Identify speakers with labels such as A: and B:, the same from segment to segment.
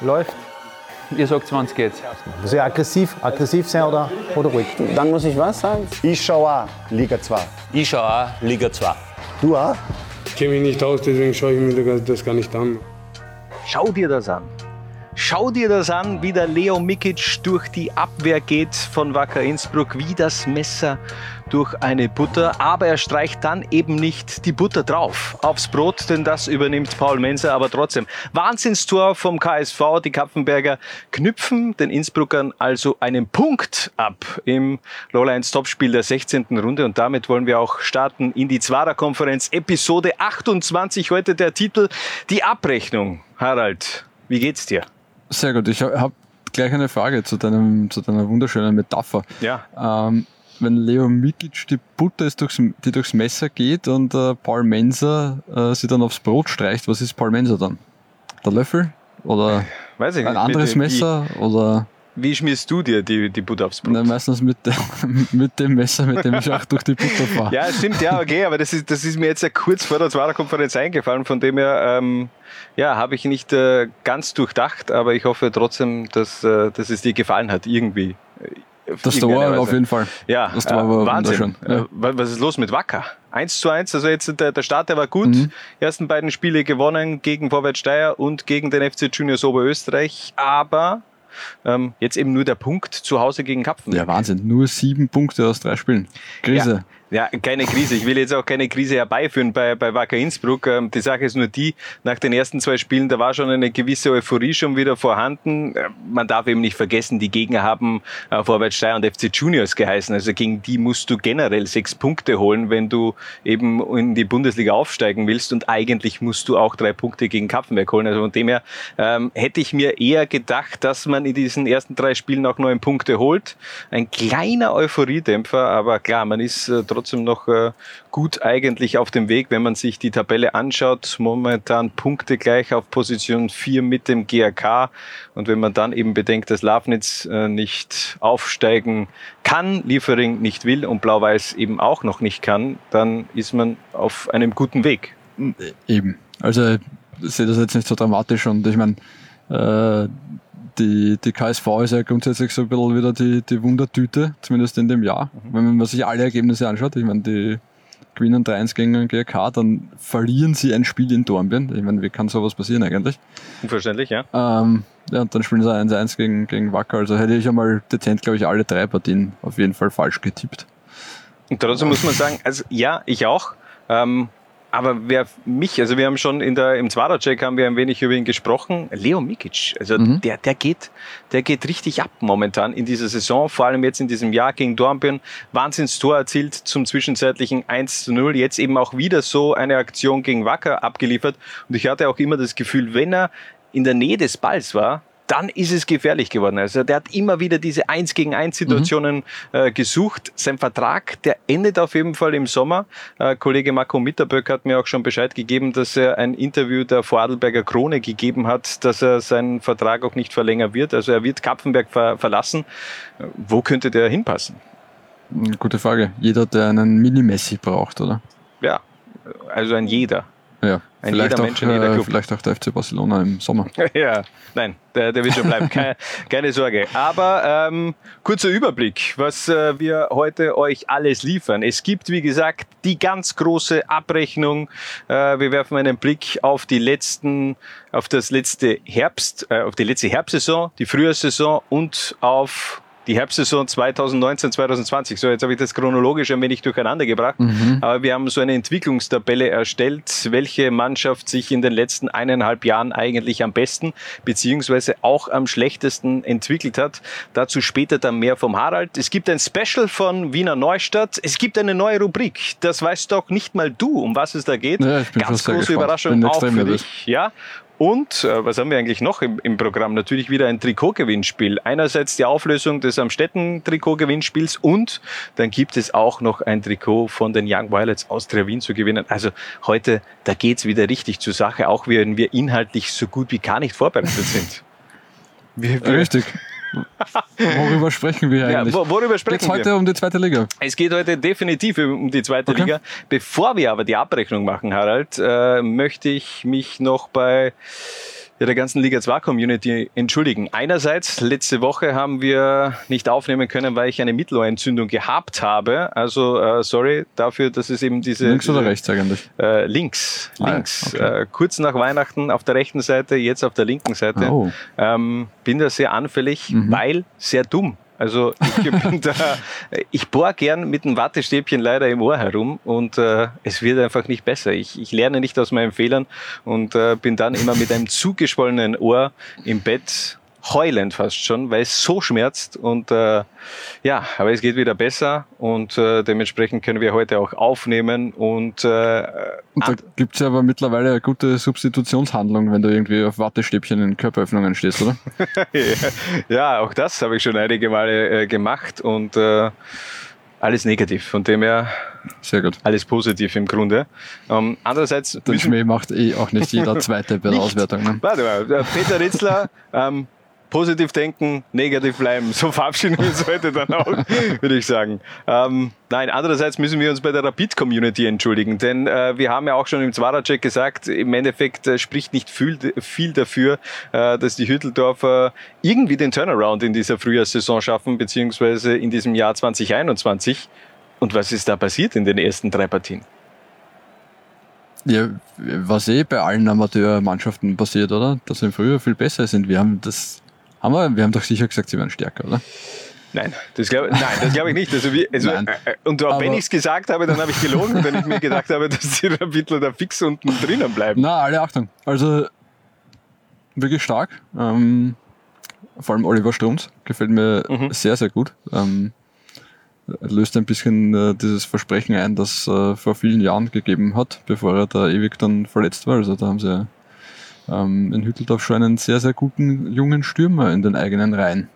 A: Läuft. Ihr sagt, wann es geht.
B: Muss ich aggressiv, aggressiv sein oder, oder ruhig?
C: Dann muss ich was sagen?
D: Ich schaue auch Liga 2.
E: Ich schaue auch Liga 2.
D: Du auch?
F: Ich kenne mich nicht aus, deswegen schaue ich mir das gar nicht an.
G: Schau dir das an. Schau dir das an, wie der Leo Mikic durch die Abwehr geht von Wacker Innsbruck, wie das Messer durch eine Butter. Aber er streicht dann eben nicht die Butter drauf aufs Brot, denn das übernimmt Paul Menser. Aber trotzdem, Wahnsinnstor vom KSV. Die Kapfenberger knüpfen den Innsbruckern also einen Punkt ab im Lowlands Topspiel der 16. Runde. Und damit wollen wir auch starten in die Zwarer-Konferenz. Episode 28, heute der Titel Die Abrechnung. Harald, wie geht's dir?
H: Sehr gut. Ich habe gleich eine Frage zu, deinem, zu deiner wunderschönen Metapher.
G: Ja.
H: Ähm, wenn Leo Mikic die Butter ist durchs, die durchs Messer geht und äh, Paul Menser äh, sie dann aufs Brot streicht, was ist Paul Menser dann? Der Löffel? Oder
G: Weiß ich
H: ein
G: nicht.
H: anderes Messer? Oder
G: Wie schmierst du dir die, die Butter aufs Brot?
H: Nein, meistens mit, der, mit dem Messer, mit dem ich auch durch die Butter fahre.
G: Ja, stimmt, ja, okay, aber das ist, das ist mir jetzt ja kurz vor der Zwarer-Konferenz eingefallen, von dem her, ähm, ja, habe ich nicht äh, ganz durchdacht, aber ich hoffe trotzdem, dass, äh, dass es dir gefallen hat, irgendwie. Äh,
H: Das Tor
G: Weise.
H: auf jeden Fall.
G: Ja,
H: Das Tor war
G: Wahnsinn.
H: Ja.
G: Äh, wa- Was ist los mit Wacker? 1 zu 1, also jetzt der, der Start, der war gut.
H: Mhm.
G: Ersten beiden Spiele gewonnen gegen Vorwärts Steyr und gegen den FC Juniors Oberösterreich, aber ähm, jetzt eben nur der Punkt zu Hause gegen Kapfen.
H: Ja, Wahnsinn. Nur sieben Punkte aus drei Spielen. Krise.
G: Ja, keine Krise. Ich will jetzt auch keine Krise herbeiführen bei, bei Wacker Innsbruck. Ähm, Die Sache ist nur die, nach den ersten zwei Spielen, da war schon eine gewisse Euphorie schon wieder vorhanden. Äh, Man darf eben nicht vergessen, die Gegner haben äh, Vorwärts Steyr und FC Juniors geheißen. Also gegen die musst du generell sechs Punkte holen, wenn du eben in die Bundesliga aufsteigen willst. Und eigentlich musst du auch drei Punkte gegen Kapfenberg holen. Also von dem her ähm, hätte ich mir eher gedacht, dass man in diesen ersten drei Spielen auch neun Punkte holt. Ein kleiner Euphoriedämpfer, aber klar, man ist äh, trotzdem noch äh, gut eigentlich auf dem Weg, wenn man sich die Tabelle anschaut. Momentan Punkte gleich auf Position 4 mit dem GRK. Und wenn man dann eben bedenkt, dass Lafnitz äh, nicht aufsteigen kann, Liefering nicht will und Blau-Weiß eben auch noch nicht kann, dann ist man auf einem guten Weg.
H: Eben. Also ich sehe das jetzt nicht so dramatisch und ich meine, äh, die, die KSV ist ja grundsätzlich so ein bisschen wieder die, die Wundertüte, zumindest in dem Jahr. Wenn man sich alle Ergebnisse anschaut, ich meine, die gewinnen 3-1 gegen den GRK, dann verlieren sie ein Spiel in Dornbirn. Ich meine, wie kann sowas passieren eigentlich?
G: Unverständlich, ja?
H: Ähm, ja, und dann spielen sie 1-1 gegen, gegen Wacker. Also hätte ich einmal dezent, glaube ich, alle drei Partien auf jeden Fall falsch getippt.
G: Und trotzdem muss man sagen, also ja, ich auch. Ähm, aber wer mich, also wir haben schon in der, im Zwarer-Check haben wir ein wenig über ihn gesprochen. Leo Mikic, also
H: Mhm.
G: der, der geht, der geht richtig ab momentan in dieser Saison, vor allem jetzt in diesem Jahr gegen Dornbirn. Wahnsinnstor erzielt zum zwischenzeitlichen 1 zu 0. Jetzt eben auch wieder so eine Aktion gegen Wacker abgeliefert. Und ich hatte auch immer das Gefühl, wenn er in der Nähe des Balls war, dann ist es gefährlich geworden. Also der hat immer wieder diese 1 gegen 1 Situationen äh, gesucht. Sein Vertrag, der endet auf jeden Fall im Sommer. Äh, Kollege Marco Mitterböck hat mir auch schon Bescheid gegeben, dass er ein Interview der Vorarlberger Krone gegeben hat, dass er seinen Vertrag auch nicht verlängern wird. Also er wird Kapfenberg ver verlassen. Wo könnte der hinpassen?
H: Gute Frage. Jeder, der einen Mini-Messi braucht, oder?
G: Ja, also ein jeder.
H: Ja,
G: Ein
H: vielleicht, auch,
G: Mensch
H: äh, vielleicht auch der FC Barcelona im Sommer.
G: Ja, nein, der, der wird schon bleiben. Keine, keine Sorge. Aber ähm, kurzer Überblick, was äh, wir heute euch alles liefern. Es gibt, wie gesagt, die ganz große Abrechnung. Äh, wir werfen einen Blick auf die letzten, auf das letzte Herbst, äh, auf die letzte Herbstsaison, die Frühjahrssaison und auf die Herbstsaison 2019, 2020. So, jetzt habe ich das chronologisch ein wenig durcheinander gebracht. Aber wir haben so eine Entwicklungstabelle erstellt, welche Mannschaft sich in den letzten eineinhalb Jahren eigentlich am besten beziehungsweise auch am schlechtesten entwickelt hat. Dazu später dann mehr vom Harald. Es gibt ein Special von Wiener Neustadt. Es gibt eine neue Rubrik. Das weißt doch nicht mal du, um was es da geht.
H: Ja,
G: Ganz große. Überraschung auch für dich. Ja. Und äh, was haben wir eigentlich noch im, im Programm? Natürlich wieder ein Trikotgewinnspiel. Einerseits die Auflösung des Amstetten-Trikotgewinnspiels und dann gibt es auch noch ein Trikot von den Young Violets Austria Wien zu gewinnen. Also heute, da geht's wieder richtig zur Sache, auch wenn wir inhaltlich so gut wie gar nicht vorbereitet sind. Wir, wir,
H: Richtig. Worüber sprechen wir
G: ja,
H: eigentlich?
G: wo- worüber
H: Geht's
G: sprechen wir?
H: heute um die zweite Liga?
G: Es geht heute definitiv um die zweite
H: Okay.
G: Liga. Bevor wir aber die Abrechnung machen, Harald, äh, möchte ich mich noch bei ja, der ganzen Liga 2 Community entschuldigen. Einerseits, letzte Woche haben wir nicht aufnehmen können, weil ich eine Mittelohrentzündung gehabt habe. Also, äh, sorry dafür, dass es eben diese...
H: Links oder rechts eigentlich?
G: Äh, links,
H: Ah,
G: links.
H: okay.
G: Äh, kurz nach Weihnachten auf der rechten Seite, jetzt auf der linken Seite.
H: Oh.
G: Ähm, bin da sehr anfällig,
H: Mhm.
G: weil sehr dumm. Also ich bin da, ich bohr gern mit einem Wattestäbchen leider im Ohr herum und äh, es wird einfach nicht besser. Ich, ich lerne nicht aus meinen Fehlern und äh, bin dann immer mit einem zugeschwollenen Ohr im Bett heulend fast schon, weil es so schmerzt und äh, ja, aber es geht wieder besser und äh, dementsprechend können wir heute auch aufnehmen und äh,
H: Und da gibt es ja aber mittlerweile eine gute Substitutionshandlung, wenn du irgendwie auf Wattestäbchen in Körperöffnungen stehst, oder?
G: ja, auch das habe ich schon einige Male äh, gemacht und äh, alles negativ. Von dem her
H: Sehr gut.
G: alles positiv im Grunde. Ähm, andererseits
H: Den Schmäh macht eh auch nicht jeder Zweite bei der. Auswertung. Ne?
G: Warte mal, Peter Ritzler, ähm, positiv denken, negativ bleiben. So verabschieden wir uns heute dann auch, würde ich sagen. Ähm, nein, andererseits müssen wir uns bei der Rapid-Community entschuldigen, denn äh, wir haben ja auch schon im Zwarer-Check gesagt, im Endeffekt äh, spricht nicht viel, viel dafür, äh, dass die Hütteldorfer irgendwie den Turnaround in dieser Frühjahrssaison schaffen, beziehungsweise in diesem Jahr 2021. Und was ist da passiert in den ersten drei Partien?
H: Ja, was eh bei allen Amateurmannschaften passiert, oder? Dass sie früher viel besser sind. Wir haben das, haben wir, wir haben doch sicher gesagt, sie wären stärker, oder?
G: Nein, das glaube nein, das glaube ich nicht. Also, wie, also
H: Nein.
G: äh, und auch wenn ich es gesagt habe, dann habe ich gelogen, wenn ich mir gedacht habe, dass die Rapidler da fix unten drinnen bleiben.
H: Na, alle Achtung. Also wirklich stark. Ähm, vor allem Oliver Strunz gefällt mir
G: Mhm.
H: sehr, sehr gut. Ähm, löst ein bisschen äh, dieses Versprechen ein, das äh, vor vielen Jahren gegeben hat, bevor er da ewig dann verletzt war. Also da haben sie ähm, in Hütteldorf schon einen sehr, sehr guten jungen Stürmer in den eigenen Reihen.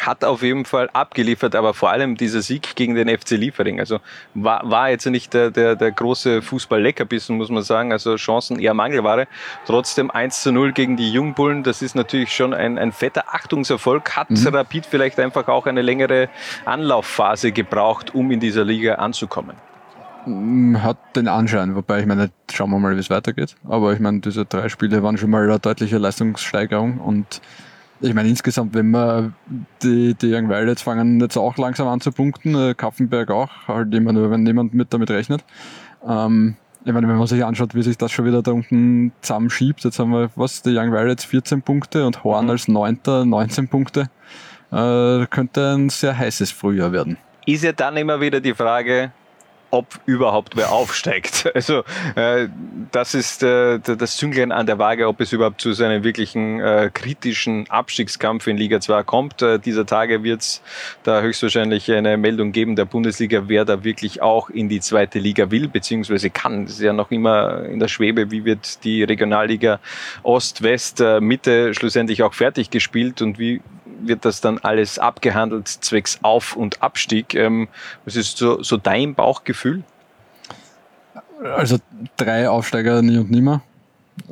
G: Hat auf jeden Fall abgeliefert, aber vor allem dieser Sieg gegen den FC Liefering. Also war, war jetzt nicht der, der, der große Fußball-Leckerbissen, muss man sagen. Also Chancen eher Mangelware. Trotzdem 1 zu 0 gegen die Jungbullen. Das ist natürlich schon ein, ein fetter Achtungserfolg. Hat Rapid vielleicht einfach auch eine längere Anlaufphase gebraucht, um in dieser Liga anzukommen.
H: Mm, Hat den Anschein, wobei ich meine, schauen wir mal, wie es weitergeht. Aber ich meine, diese drei Spiele waren schon mal eine deutliche Leistungssteigerung und ich meine, insgesamt, wenn man die, die Young Violets fangen jetzt auch langsam an zu punkten, äh, Kaffenberg auch, halt immer nur, wenn niemand mit damit rechnet. Ähm, ich meine, wenn man sich anschaut, wie sich das schon wieder da unten zusammenschiebt, jetzt haben wir, was, die Young Violets 14 Punkte und Horn als Neunter 19 Punkte, äh, könnte ein sehr heißes Frühjahr werden.
G: ist ja dann immer wieder die Frage, ob überhaupt wer aufsteigt. Also äh, das ist äh, das Zünglein an der Waage, ob es überhaupt zu einem wirklichen äh, kritischen Abstiegskampf in Liga 2 kommt. Äh, dieser Tage wird es da höchstwahrscheinlich eine Meldung geben der Bundesliga, wer da wirklich auch in die zweite Liga will, beziehungsweise kann. Das ist ja noch immer in der Schwebe, wie wird die Regionalliga Ost, West, äh, schlussendlich auch fertig gespielt und wie wird das dann alles abgehandelt zwecks Auf- und Abstieg. Ähm, was ist so, so dein Bauchgefühl?
H: Also drei Aufsteiger nie und nimmer.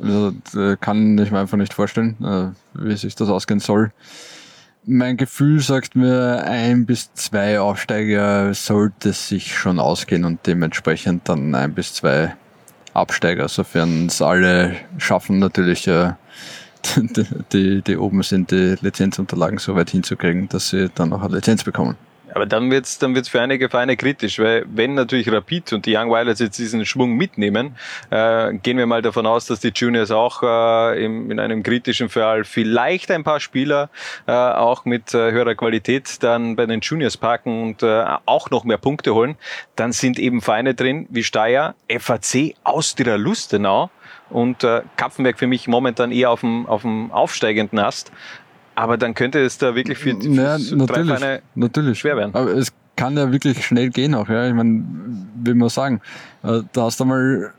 H: Also, äh, kann ich mir einfach nicht vorstellen, äh, wie sich das ausgehen soll. Mein Gefühl sagt mir, ein bis zwei Aufsteiger sollte sich schon ausgehen und dementsprechend dann ein bis zwei Absteiger, sofern es alle schaffen, natürlich äh, die, die, oben sind, die Lizenzunterlagen so weit hinzukriegen, dass sie dann auch eine Lizenz bekommen.
G: Aber dann wird's dann wird's für einige Vereine kritisch, weil wenn natürlich Rapid und die Young Violets jetzt diesen Schwung mitnehmen, äh, gehen wir mal davon aus, dass die Juniors auch äh, im, in einem kritischen Fall vielleicht ein paar Spieler äh, auch mit äh, höherer Qualität dann bei den Juniors parken und äh, auch noch mehr Punkte holen, dann sind eben Vereine drin wie Steyr, FAC, Austria Lustenau und äh, Kapfenberg für mich momentan eher auf dem, auf dem aufsteigenden Ast. Aber dann könnte es da wirklich für, für
H: Ja,
G: so drei
H: natürlich, natürlich.
G: schwer werden.
H: Aber es kann ja wirklich schnell gehen auch. Ja. Ich meine, wie man sagen, äh, da hast du mal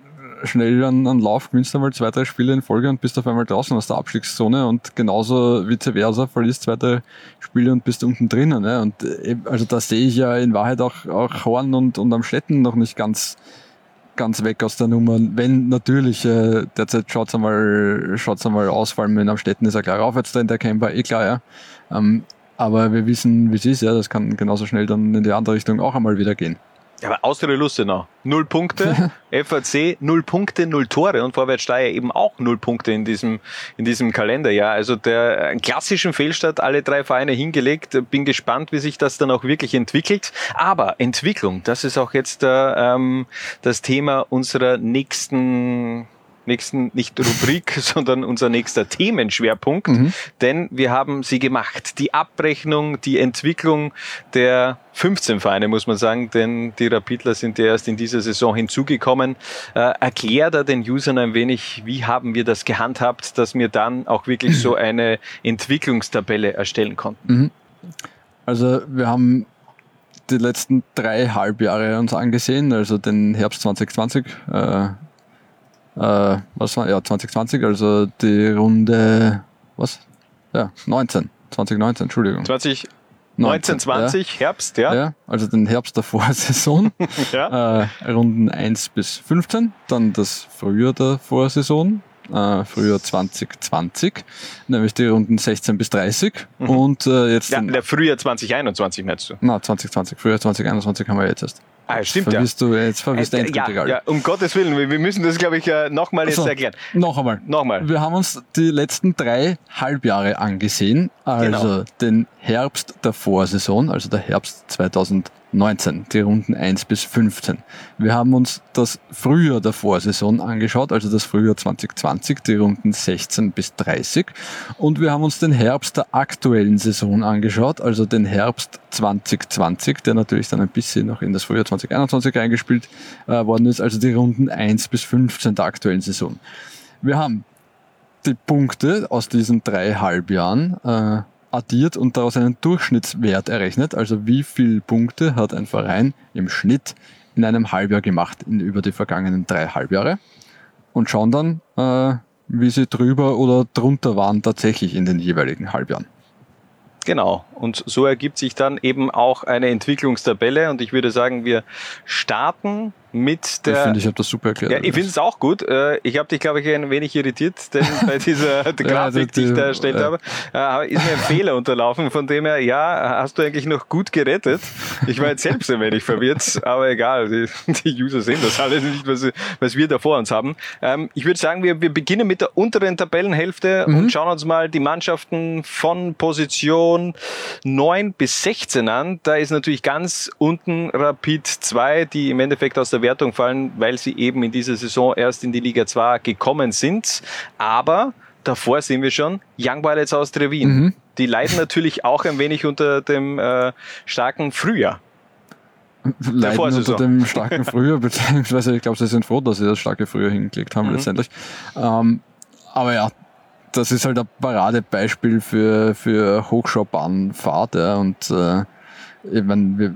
H: schnell einen, einen Lauf, gewinnst einmal zwei, drei Spiele in Folge und bist auf einmal draußen aus der Abstiegszone und genauso vice versa verlierst zwei, drei Spiele und bist unten drinnen. Ne? Und äh, also da sehe ich ja in Wahrheit auch, auch Horn und, und am Städten noch nicht ganz ganz weg aus der Nummer. Wenn natürlich, äh, derzeit schaut's einmal, schaut's einmal aus, vor allem in Amstetten ist ein klarer Aufwärtstrend erkennbar, eh klar, ja. Ähm, aber wir wissen, wie es ist, ja, das kann genauso schnell dann in die andere Richtung auch einmal wieder gehen.
G: Aber Austria Lustenau, null Punkte, FAC null Punkte, null Tore und Vorwärts Steyr eben auch null Punkte in diesem, in diesem Kalenderjahr. Also der klassischen Fehlstart, alle drei Vereine hingelegt. Bin gespannt, wie sich das dann auch wirklich entwickelt. Aber Entwicklung, das ist auch jetzt äh, ähm, das Thema unserer nächsten nächsten, nicht Rubrik, sondern unser nächster Themenschwerpunkt. Denn wir haben sie gemacht. Die Abrechnung, die Entwicklung der 15 Vereine, muss man sagen, denn die Rapidler sind ja erst in dieser Saison hinzugekommen. Äh, erklär da den Usern ein wenig, wie haben wir das gehandhabt, dass wir dann auch wirklich so eine Entwicklungstabelle erstellen konnten.
H: Also wir haben die letzten drei Halbjahre uns angesehen, also den Herbst 2020, äh, äh, was war, ja, 2020, also die Runde, was? Ja, 19, 2019, Entschuldigung.
G: 20,
H: 19,
G: 19, 20, Herbst, ja.
H: Ja, also den Herbst der Vorsaison,
G: Ja.
H: äh, Runden 1 bis 15, dann das Frühjahr der Vorsaison, äh, Frühjahr 2020, nämlich die Runden 16 bis 30 und äh, jetzt
G: Mhm. Ja, der Frühjahr 2021 meinst du?
H: na, 2020, Frühjahr 2021 haben wir jetzt erst.
G: Ah, stimmt ja.
H: verwirrst du, jetzt verwirrst du
G: Äh,
H: endgültig
G: ja,
H: alle.
G: ja, um Gottes Willen, wir wir müssen das, glaube ich, äh, nochmal jetzt
H: So,
G: erklären.
H: Noch einmal.
G: Nochmal.
H: Wir haben uns die letzten drei Halbjahre angesehen, also
G: Genau.
H: den Herbst der Vorsaison, also der Herbst 2019, die Runden 1 bis 15. Wir haben uns das Frühjahr der Vorsaison angeschaut, also das Frühjahr 2020, die Runden 16 bis 30. Und wir haben uns den Herbst der aktuellen Saison angeschaut, also den Herbst 2020, der natürlich dann ein bisschen noch in das Frühjahr 2021 eingespielt äh, worden ist, also die Runden 1 bis 15 der aktuellen Saison. Wir haben die Punkte aus diesen drei Halbjahren äh, addiert und daraus einen Durchschnittswert errechnet. Also wie viele Punkte hat ein Verein im Schnitt in einem Halbjahr gemacht in, über die vergangenen drei Halbjahre und schauen dann, äh, wie sie drüber oder drunter waren tatsächlich in den jeweiligen Halbjahren.
G: Genau. Und so ergibt sich dann eben auch eine Entwicklungstabelle. Und ich würde sagen, wir starten mit
H: Ich
G: der.
H: finde, ich habe das super erklärt.
G: ja, ich finde es auch gut. Äh, Ich habe dich, glaube ich, ein wenig irritiert, denn bei dieser Grafik, die ich da erstellt
H: ja.
G: habe, äh, ist mir ein Fehler unterlaufen. Von dem her, ja, hast du eigentlich noch gut gerettet. Ich war jetzt selbst ein wenig verwirrt, aber egal. Die, die User sehen das alle nicht, was, was wir da vor uns haben. Ähm, Ich würde sagen, wir, wir beginnen mit der unteren Tabellenhälfte und schauen uns mal die Mannschaften von Position 9 bis 16 an. Da ist natürlich ganz unten Rapid 2, die im Endeffekt aus der Wertung fallen, weil sie eben in dieser Saison erst in die Liga 2 gekommen sind. Aber davor sehen wir schon Young Violets aus Trevin. Die leiden natürlich auch ein wenig unter dem äh, starken Frühjahr.
H: leiden unter dem starken Frühjahr, beziehungsweise ich glaube, sie sind froh, dass sie das starke Frühjahr hingelegt haben letztendlich. Ähm, aber ja, das ist halt ein Paradebeispiel für, für Hochschaubahnfahrt ja, und äh, ich mein, wir,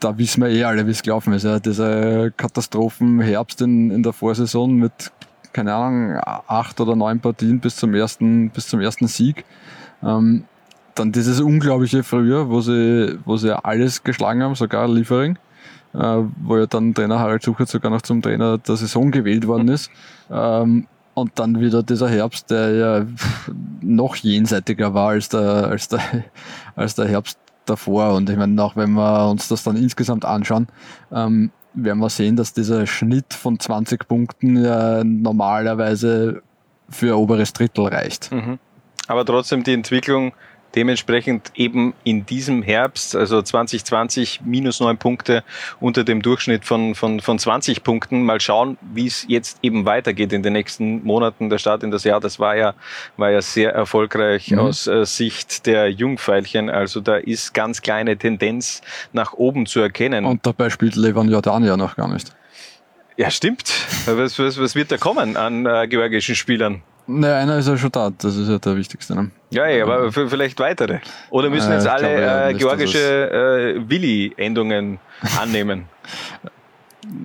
H: da wissen wir eh alle, wie es gelaufen ist. Ja. Dieser Katastrophenherbst in, in der Vorsaison mit, keine Ahnung, acht oder neun Partien bis zum ersten, bis zum ersten Sieg. Ähm, dann dieses unglaubliche Frühjahr, wo sie, wo sie alles geschlagen haben, sogar Liefering, äh, wo ja dann Trainer Harald Suchert sogar noch zum Trainer der Saison gewählt worden ist. Ähm, und dann wieder dieser Herbst, der ja noch jenseitiger war als der, als der, als der Herbst davor. Und ich meine, auch wenn wir uns das dann insgesamt anschauen, ähm, werden wir sehen, dass dieser Schnitt von 20 Punkten ja normalerweise für oberes Drittel reicht.
G: Aber trotzdem die Entwicklung dementsprechend eben in diesem Herbst, also 2020 minus neun Punkte unter dem Durchschnitt von, von, von 20 Punkten. Mal schauen, wie es jetzt eben weitergeht in den nächsten Monaten. Der Start in das Jahr, das war ja, war ja sehr erfolgreich aus äh, Sicht der Jungfeilchen. Also da ist ganz kleine Tendenz nach oben zu erkennen.
H: Und dabei spielt Levan Jordan ja noch gar nicht.
G: ja, stimmt. Was, was, was wird da kommen an äh, georgischen Spielern?
H: Naja, einer ist ja schon da, das ist ja der wichtigste. Ne?
G: Ja, ja, aber vielleicht weitere. Oder müssen
H: Äh,
G: jetzt
H: ich
G: alle
H: glaube ja
G: äh, georgische äh, Willi-Endungen annehmen?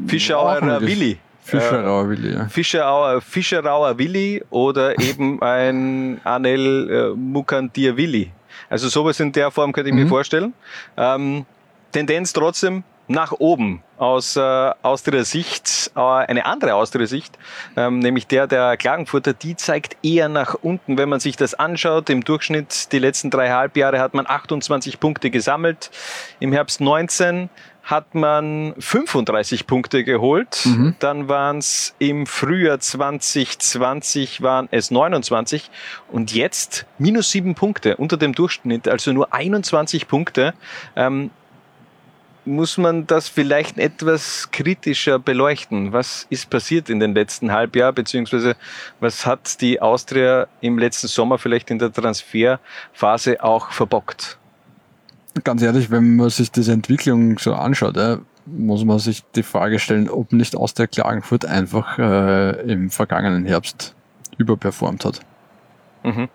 G: Fischauer
H: Auch möglich.
G: Willi.
H: Fischerauer Willi, ja.
G: Fischerauer, Fischerauer Willi oder eben ein Anel äh, Mukantir Willi. Also sowas in der Form könnte ich
H: Mhm.
G: mir vorstellen. Ähm, Tendenz trotzdem nach oben aus äh, Austria Sicht, äh, eine andere Austria Sicht, ähm, nämlich der der Klagenfurter, die zeigt eher nach unten. Wenn man sich das anschaut, im Durchschnitt die letzten drei Halbjahre hat man 28 Punkte gesammelt, im Herbst 19 hat man 35 Punkte geholt.
H: Mhm.
G: Dann waren es im Frühjahr 2020 waren es 29 und jetzt minus sieben Punkte unter dem Durchschnitt, also nur 21 Punkte. Ähm, muss man das vielleicht etwas kritischer beleuchten? Was ist passiert in den letzten Halbjahr, beziehungsweise was hat die Austria im letzten Sommer vielleicht in der Transferphase auch verbockt?
H: Ganz ehrlich, wenn man sich diese Entwicklung so anschaut, muss man sich die Frage stellen, ob nicht Austria Klagenfurt einfach äh, im vergangenen Herbst überperformt hat.
G: Mhm.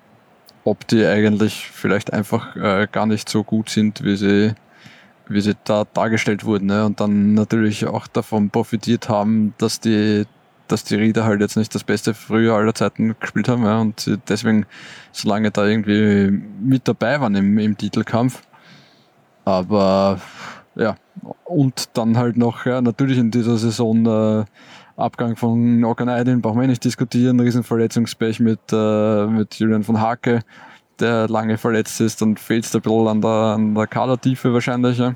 H: Ob die eigentlich vielleicht einfach äh, gar nicht so gut sind, wie sie wie sie da dargestellt wurden. Ne? Und dann natürlich auch davon profitiert haben, dass die, dass die Rieder halt jetzt nicht das beste Frühjahr aller Zeiten gespielt haben ja? und deswegen so lange da irgendwie mit dabei waren im, im Titelkampf. Aber ja, und dann halt noch, ja, natürlich in dieser Saison äh, Abgang von Okaneidin brauchen wir nicht diskutieren, Riesenverletzungspech mit, äh, mit Julian von Hake der lange verletzt ist, dann fehlt es ein bisschen an der, an der Kadertiefe wahrscheinlich. Ja.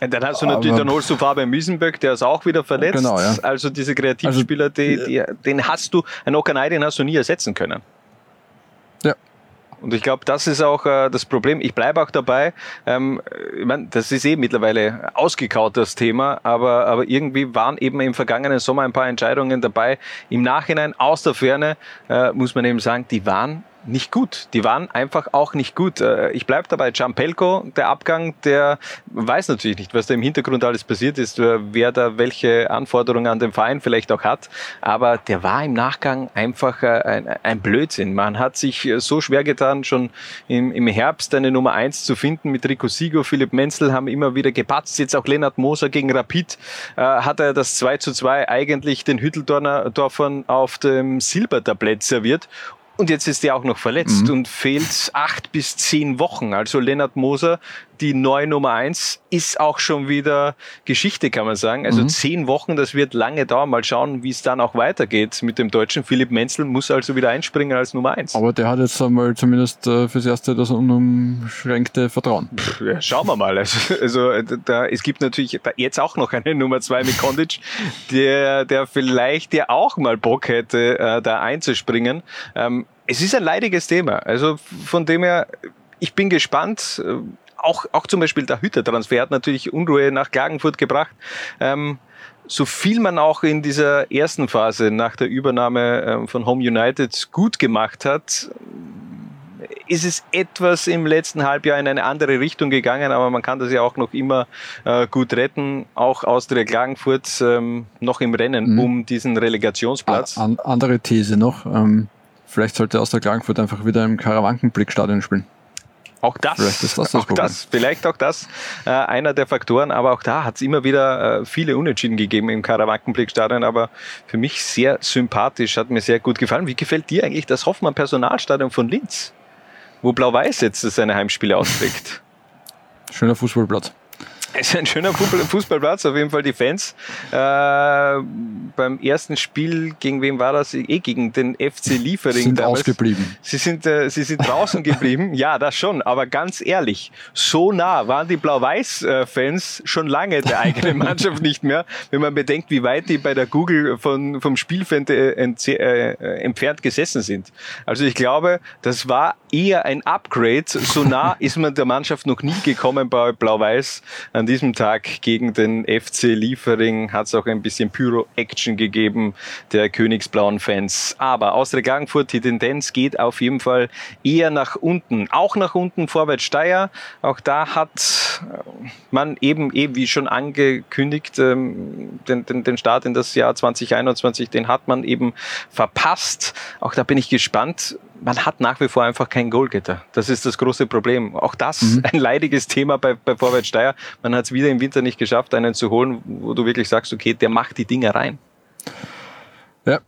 G: Und dann hast du natürlich,
H: Aber-
G: dann holst du Fabian Müsenböck, der ist auch wieder verletzt.
H: Genau, ja.
G: Also diese Kreativspieler, die, die, den hast du, ein Okanai, den hast du nie ersetzen können.
H: Ja.
G: Und ich glaube, das ist auch äh, das Problem. Ich bleibe auch dabei. Ähm, ich mein, das ist eh mittlerweile ausgekaut, das Thema, aber, aber irgendwie waren eben im vergangenen Sommer ein paar Entscheidungen dabei. Im Nachhinein, aus der Ferne, äh, muss man eben sagen, die waren nicht gut. Die waren einfach auch nicht gut. Äh, Ich bleibe dabei. Ciampelko, der Abgang, der weiß natürlich nicht, was da im Hintergrund alles passiert ist, äh, wer da welche Anforderungen an den Verein vielleicht auch hat. Aber der war im Nachgang einfach äh, ein, ein Blödsinn. Man hat sich so schwer getan, schon im, im Herbst eine Nummer eins zu finden mit Rico Sigo, Philipp Menzel haben immer wieder gepatzt. Jetzt auch Lennart Moser gegen Rapid hat er das 2 zu 2 eigentlich den Hütteldorfer Dorfern auf dem Silbertablett serviert. Und jetzt ist er auch noch verletzt und fehlt acht bis zehn Wochen. Also Lennart Moser, die neue Nummer eins, ist auch schon wieder Geschichte, kann man sagen. Also zehn Wochen, das wird lange dauern. Mal schauen, wie es dann auch weitergeht mit dem Deutschen. Philipp Menzel muss also wieder einspringen als Nummer eins.
H: Aber der hat jetzt einmal zumindest äh, fürs Erste das unumschränkte Vertrauen.
G: Ja, schauen wir mal. Also, also äh, da, es gibt natürlich jetzt auch noch eine Nummer zwei mit Kondic, der, der vielleicht ja auch mal Bock hätte, äh, da einzuspringen. Ähm, es ist ein leidiges Thema. Also von dem her, ich bin gespannt. Auch, auch zum Beispiel der Hüttertransfer hat natürlich Unruhe nach Klagenfurt gebracht. Ähm, so viel man auch in dieser ersten Phase nach der Übernahme ähm, von Home United gut gemacht hat, ist es etwas im letzten Halbjahr in eine andere Richtung gegangen, aber man kann das ja auch noch immer äh, gut retten. Auch Austria Klagenfurt ähm, noch im Rennen
H: Mhm.
G: um diesen Relegationsplatz.
H: An, andere These noch. Ähm, vielleicht sollte aus der Klagenfurt einfach wieder im Karawankenblickstadion spielen.
G: Auch das,
H: das
G: auch das, vielleicht auch das äh, einer der Faktoren, aber auch da hat es immer wieder äh, viele Unentschieden gegeben im Karawankenblickstadion, aber für mich sehr sympathisch, hat mir sehr gut gefallen. Wie gefällt dir eigentlich das Hoffmann Personalstadion von Linz, wo Blau-Weiß jetzt seine Heimspiele austrägt?
H: Schöner Fußballplatz.
G: Es ist ein schöner Fußball- Fußballplatz, auf jeden Fall die Fans. Äh, beim ersten Spiel, gegen wen war das? Eh gegen den FC Liefering.
H: Sind
G: damals.
H: ausgeblieben.
G: Sie sind, äh, sie sind draußen geblieben. Ja, das schon. Aber ganz ehrlich, so nah waren die Blau-Weiß-Fans schon lange der eigenen Mannschaft nicht mehr, wenn man bedenkt, wie weit die bei der Google von, vom Spielfeld äh, äh, entfernt gesessen sind. Also ich glaube, das war eher ein Upgrade. So nah ist man der Mannschaft noch nie gekommen bei Blau-Weiß. An diesem Tag gegen den FC Liefering hat es auch ein bisschen Pyro-Action gegeben der königsblauen Fans. Aber Austria Klagenfurt, die Tendenz geht auf jeden Fall eher nach unten. Auch nach unten vorwärts Steyr. Auch da hat äh, man eben, eben wie schon angekündigt, ähm, den, den, den Start in das Jahr 2021, den hat man eben verpasst. Auch da bin ich gespannt. Man hat nach wie vor einfach keinen Goalgetter. Das ist das große Problem. Auch das ein leidiges Thema bei, bei Vorwärts Steyr. Man hat es wieder im Winter nicht geschafft, einen zu holen, wo du wirklich sagst, okay, der macht die Dinge rein.
H: Ja.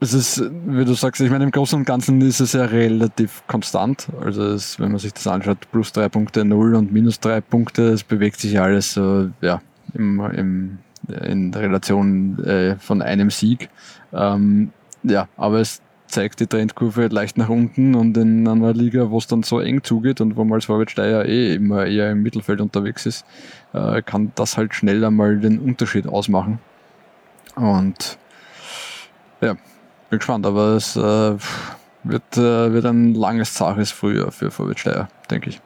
H: es ist, wie du sagst, ich meine, im Großen und Ganzen ist es ja relativ konstant. Also es, wenn man sich das anschaut, plus drei Punkte, null und minus drei Punkte, es bewegt sich alles so, ja, im, im, in Relation äh, von einem Sieg. Ähm, ja, aber es zeigt die Trendkurve leicht nach unten und in einer Liga, wo es dann so eng zugeht und wo man als Vorwärtssteiger eh immer eher im Mittelfeld unterwegs ist, äh, kann das halt schnell einmal den Unterschied ausmachen. Und ja, bin gespannt, aber es äh, wird, äh, wird ein langes, zaches Frühjahr für Vorwärtssteier, denke ich.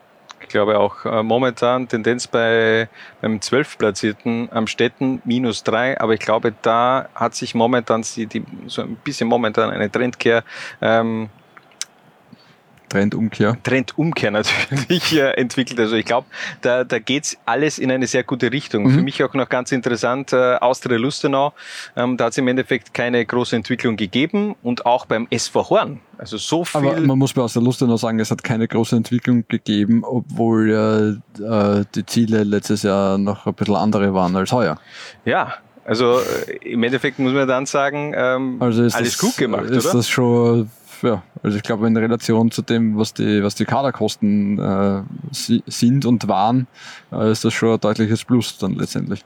G: Ich glaube auch äh, momentan Tendenz bei beim 12 Platzierten am Städten minus drei, aber ich glaube, da hat sich momentan die, die, so ein bisschen momentan eine Trendkehr ähm,
H: Trendumkehr.
G: Trendumkehr natürlich äh, entwickelt. Also ich glaube, da, da geht's alles in eine sehr gute Richtung.
H: Mhm.
G: Für mich auch noch ganz interessant, äh, Austria Lustenau, ähm, da hat es im Endeffekt keine große Entwicklung gegeben und auch beim SV Horn. Also so viel.
H: Aber man muss bei Austria Lustenau sagen, es hat keine große Entwicklung gegeben, obwohl äh, äh, die Ziele letztes Jahr noch ein bisschen andere waren als heuer.
G: ja, also äh, im Endeffekt muss man dann sagen, ähm,
H: Also ist
G: alles
H: das,
G: gut gemacht,
H: ist
G: oder?
H: das schon, ja, also ich glaube in Relation zu dem, was die, was die Kaderkosten äh, si- sind und waren, äh, ist das schon ein deutliches Plus dann letztendlich.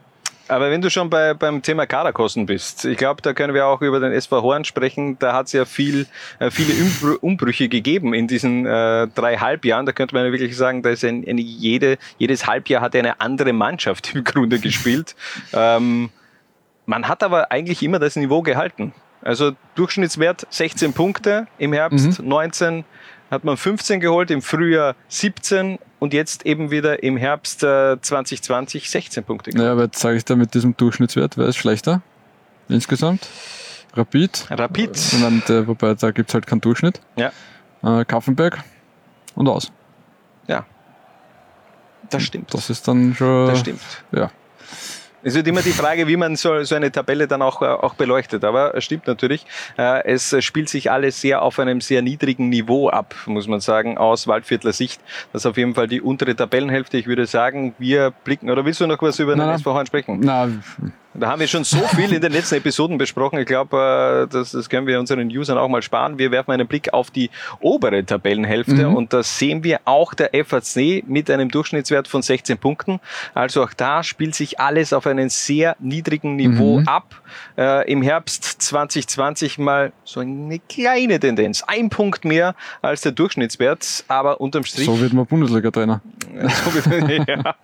G: Aber wenn du schon bei, beim Thema Kaderkosten bist, ich glaube, da können wir auch über den SV Horn sprechen. Da hat es ja viel, äh, viele Umbrü- Umbrüche gegeben in diesen äh, drei Halbjahren. Da könnte man ja wirklich sagen, da ist ein, eine, jede, jedes Halbjahr hat eine andere Mannschaft im Grunde gespielt. Ähm, man hat aber eigentlich immer das Niveau gehalten. Also Durchschnittswert 16 Punkte, im Herbst 19 hat man 15 geholt, im Frühjahr 17 und jetzt eben wieder im Herbst äh, 2020 16 Punkte geholt.
H: Naja, aber jetzt sage ich da mit diesem Durchschnittswert, wer ist schlechter insgesamt? Rapid.
G: Rapid.
H: Meine, der, wobei da gibt es halt keinen Durchschnitt.
G: Ja.
H: Äh, Kaffenberg und aus.
G: Das stimmt.
H: Das ist dann schon.
G: Das stimmt.
H: Ja.
G: Es wird immer die Frage, wie man so, so eine Tabelle dann auch, äh, auch beleuchtet. Aber es stimmt natürlich, äh, es spielt sich alles sehr auf einem sehr niedrigen Niveau ab, muss man sagen, aus Waldviertler Sicht. Das ist auf jeden Fall die untere Tabellenhälfte. Ich würde sagen, wir blicken, oder willst du noch was über
H: Nein,
G: den
H: nein.
G: SV Horn sprechen?
H: Na,
G: Da haben wir schon so viel in den letzten Episoden besprochen. Ich glaube, äh, das, das können wir unseren Usern auch mal sparen. Wir werfen einen Blick auf die obere Tabellenhälfte und da sehen wir auch der FAC mit einem Durchschnittswert von 16 Punkten. Also auch da spielt sich alles auf einem sehr niedrigen Niveau ab. Äh, Im Herbst 2020 mal so eine kleine Tendenz. Ein Punkt mehr als der Durchschnittswert, aber unterm Strich
H: so wird man Bundesliga-Trainer.
G: so wird- ja.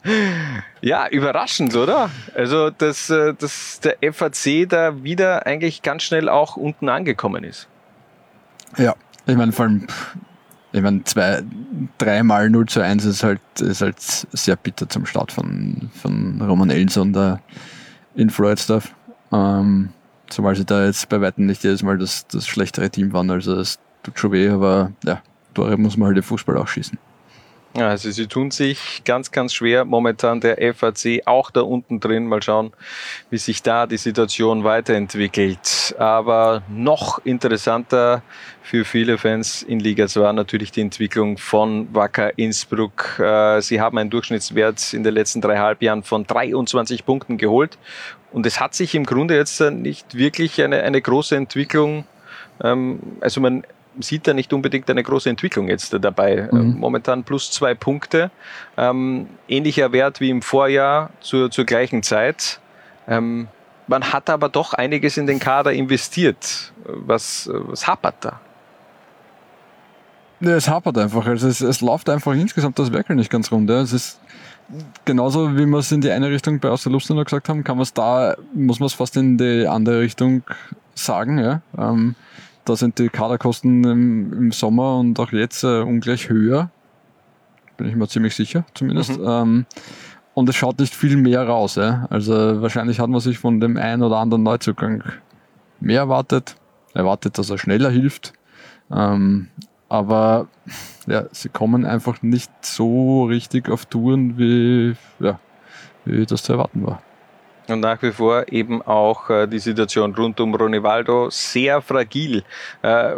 G: ja, überraschend, oder? Also, dass, äh, dass der FAC da wieder eigentlich ganz schnell auch unten angekommen ist.
H: Ja, ich meine, vor allem, ich meine, zwei, dreimal 0 zu 1 ist halt, ist halt sehr bitter zum Start von, von Roman Elson da in Floydstaff. Ähm, zumal sie da jetzt bei weitem nicht jedes Mal das, das schlechtere Team waren. Also, es tut schon weh, aber ja, Tore muss man halt im Fußball auch schießen.
G: Also sie tun sich ganz, ganz schwer momentan der FAC auch da unten drin. Mal schauen, wie sich da die Situation weiterentwickelt. Aber noch interessanter für viele Fans in Liga 2 natürlich die Entwicklung von Wacker Innsbruck. Äh, Sie haben einen Durchschnittswert in den letzten drei Halbjahren von 23 Punkten geholt. Und es hat sich im Grunde jetzt nicht wirklich eine, eine große Entwicklung ähm, also man sieht da nicht unbedingt eine große Entwicklung jetzt dabei. Ähm, Momentan plus zwei Punkte. Ähm, ähnlicher Wert wie im Vorjahr zur, zur gleichen Zeit. Ähm, man hat aber doch einiges in den Kader investiert. Was, was hapert da?
H: Ja, es hapert einfach. Also es, es läuft einfach insgesamt das Werkel nicht ganz rund. Ja. Es ist genauso, wie wir es in die eine Richtung bei Aus der Luft noch gesagt haben, kann man es da, muss man es fast in die andere Richtung sagen. Ja. Ähm, da sind die Kaderkosten im, im Sommer und auch jetzt äh, ungleich höher. Bin ich mir ziemlich sicher, zumindest. Ähm, und es schaut nicht viel mehr raus. Ja. Also wahrscheinlich hat man sich von dem einen oder anderen Neuzugang mehr erwartet. Erwartet, dass er schneller hilft. Ähm, aber ja, sie kommen einfach nicht so richtig auf Touren, wie, ja, wie das zu erwarten war.
G: Und nach wie vor eben auch äh, die Situation rund um Ronivaldo sehr fragil. Äh,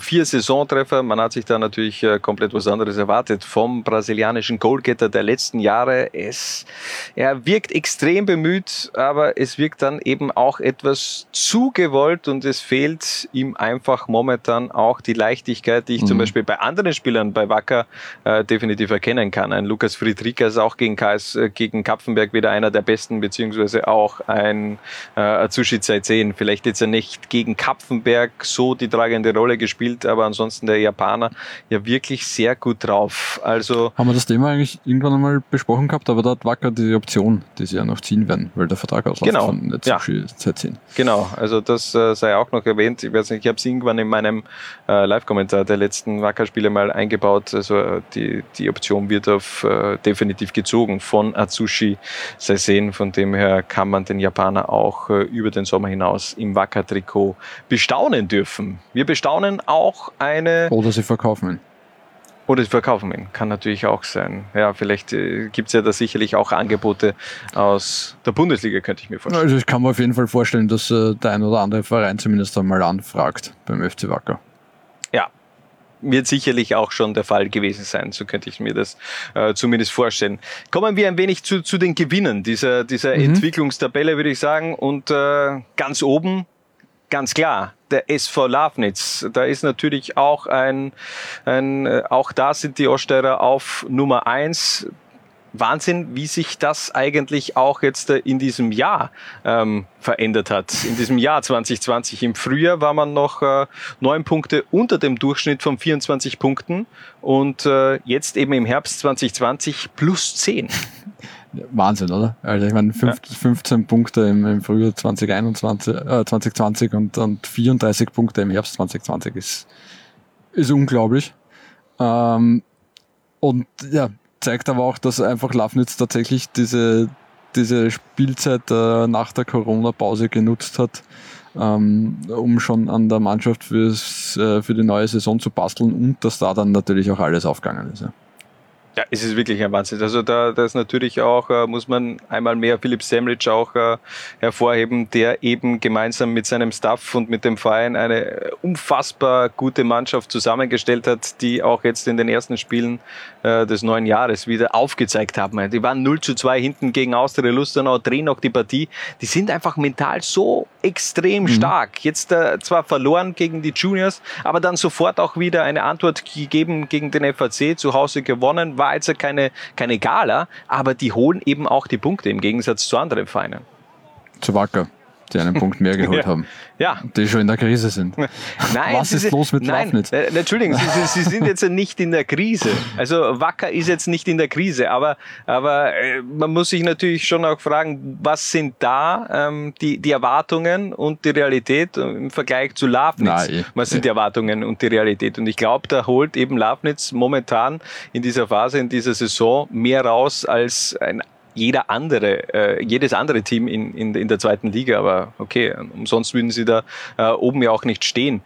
G: vier Saisontreffer. Man hat sich da natürlich äh, komplett was anderes erwartet vom brasilianischen Goalgetter der letzten Jahre. Es, er wirkt extrem bemüht, aber es wirkt dann eben auch etwas zu gewollt und es fehlt ihm einfach momentan auch die Leichtigkeit, die ich mhm. zum Beispiel bei anderen Spielern bei Wacker äh, definitiv erkennen kann. Ein Lukas Friedrika ist auch gegen KS, äh, gegen Kapfenberg wieder einer der besten, beziehungsweise auch ein äh, Atsushi Zaitsen. Vielleicht jetzt ja nicht gegen Kapfenberg so die tragende Rolle gespielt, aber ansonsten der Japaner ja wirklich sehr gut drauf. Also
H: haben wir das Thema eigentlich irgendwann einmal besprochen gehabt, aber da hat Wacker die Option, die sie ja noch ziehen werden, weil der Vertrag ausläuft
G: genau. von Atsushi ja. Genau, also das äh, sei auch noch erwähnt. Ich weiß nicht, ich habe es irgendwann in meinem äh, Live-Kommentar der letzten Wacker-Spiele mal eingebaut. Also äh, die, die Option wird auf äh, definitiv gezogen von Atsushi Saisen. Von dem her kann man den Japaner auch äh, über den Sommer hinaus im Wacker-Trikot bestaunen dürfen. Wir bestaunen auch eine.
H: Oder sie verkaufen ihn.
G: Oder sie verkaufen ihn, kann natürlich auch sein. Ja, vielleicht äh, gibt es ja da sicherlich auch Angebote aus der Bundesliga, könnte ich mir vorstellen.
H: Also ich kann mir auf jeden Fall vorstellen, dass äh, der ein oder andere Verein zumindest einmal anfragt beim FC Wacker.
G: Ja, wird sicherlich auch schon der Fall gewesen sein. So könnte ich mir das äh, zumindest vorstellen. Kommen wir ein wenig zu, zu den Gewinnen dieser, dieser mhm. Entwicklungstabelle, würde ich sagen. Und äh, ganz oben ganz klar, der SV Lafnitz. Da ist natürlich auch ein, ein äh, auch da sind die Osteirer auf Nummer eins. Wahnsinn, wie sich das eigentlich auch jetzt äh, in diesem Jahr ähm, verändert hat. In diesem Jahr 2020. Im Frühjahr war man noch äh, neun Punkte unter dem Durchschnitt von 24 Punkten und äh, jetzt eben im Herbst 2020 plus zehn.
H: Wahnsinn, oder? Also ich meine, fünf, ja. 15 Punkte im, im Frühjahr 2021, äh, 2020 und, und 34 Punkte im Herbst 2020 ist, ist unglaublich. Ähm, und ja, zeigt aber auch, dass einfach Lafnitz tatsächlich diese, diese Spielzeit äh, nach der Corona-Pause genutzt hat, ähm, um schon an der Mannschaft fürs, äh, für die neue Saison zu basteln und dass da dann natürlich auch alles aufgegangen ist. Ja.
G: Ja, es ist wirklich ein Wahnsinn. Also da, da ist natürlich auch, äh, muss man einmal mehr Philipp Semrich auch äh, hervorheben, der eben gemeinsam mit seinem Staff und mit dem Verein eine unfassbar gute Mannschaft zusammengestellt hat, die auch jetzt in den ersten Spielen äh, des neuen Jahres wieder aufgezeigt haben. Die waren 0 zu 2 hinten gegen Austria Lustenau, drehen noch die Partie. Die sind einfach mental so extrem mhm. stark. Jetzt äh, zwar verloren gegen die Juniors, aber dann sofort auch wieder eine Antwort gegeben gegen den FAC, zu Hause gewonnen, war jetzt keine, keine Gala, aber die holen eben auch die Punkte im Gegensatz zu anderen Vereinen.
H: Zu Wacker die einen Punkt mehr geholt
G: ja.
H: haben.
G: Ja.
H: Die schon in der Krise sind.
G: Nein,
H: Was ist los mit
G: nein,
H: Lafnitz?
G: Äh, Entschuldigen, Sie, Sie, sind jetzt nicht in der Krise. Also Wacker ist jetzt nicht in der Krise, aber, aber äh, man muss sich natürlich schon auch fragen, was sind da ähm, die, die Erwartungen und die Realität im Vergleich zu Lafnitz? Nein, was sind die Erwartungen und die Realität? Und ich glaube, da holt eben Lafnitz momentan in dieser Phase, in dieser Saison mehr raus als ein jeder andere, äh, jedes andere Team in, in, in der zweiten Liga. Aber okay, umsonst würden sie da äh, oben ja auch nicht stehen.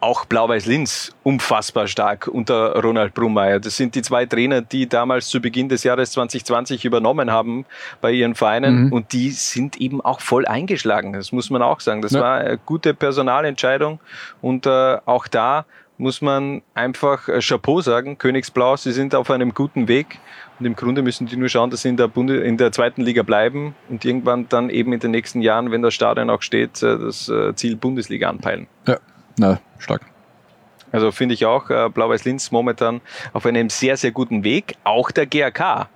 G: Auch Blau-Weiß-Linz unfassbar stark unter Ronald Brummeier. Das sind die zwei Trainer, die damals zu Beginn des Jahres 2020 übernommen haben bei ihren Vereinen mhm. und die sind eben auch voll eingeschlagen. Das muss man auch sagen. Das ja. war eine gute Personalentscheidung und äh, auch da muss man einfach äh, Chapeau sagen. Königsblau, sie sind auf einem guten Weg und im Grunde müssen die nur schauen, dass sie in der, Bunde, in der zweiten Liga bleiben und irgendwann dann eben in den nächsten Jahren, wenn das Stadion auch steht, äh, das äh, Ziel Bundesliga anpeilen.
H: Ja, na, stark.
G: Also finde ich auch äh, Blau-Weiß-Linz momentan auf einem sehr, sehr guten Weg. Auch der GRK.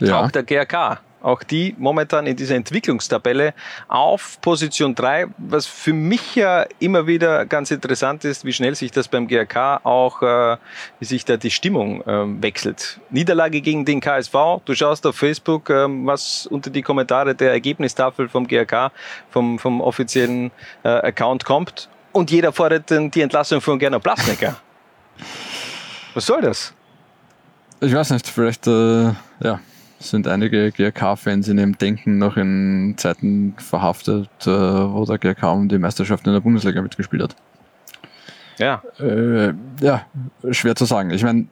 G: Ja. Auch der GRK auch die momentan in dieser Entwicklungstabelle auf Position 3, was für mich ja immer wieder ganz interessant ist, wie schnell sich das beim GRK auch, äh, wie sich da die Stimmung äh, wechselt. Niederlage gegen den KSV, du schaust auf Facebook, äh, was unter die Kommentare der Ergebnistafel vom GRK, vom, vom offiziellen äh, Account kommt und jeder fordert die Entlassung von Gernot Blasnecker. was soll das?
H: Ich weiß nicht, vielleicht, äh, ja sind einige GRK-Fans in ihrem Denken noch in Zeiten verhaftet, äh, wo der GRK um die Meisterschaft in der Bundesliga mitgespielt hat.
G: Ja.
H: Äh, ja, schwer zu sagen. Ich meine,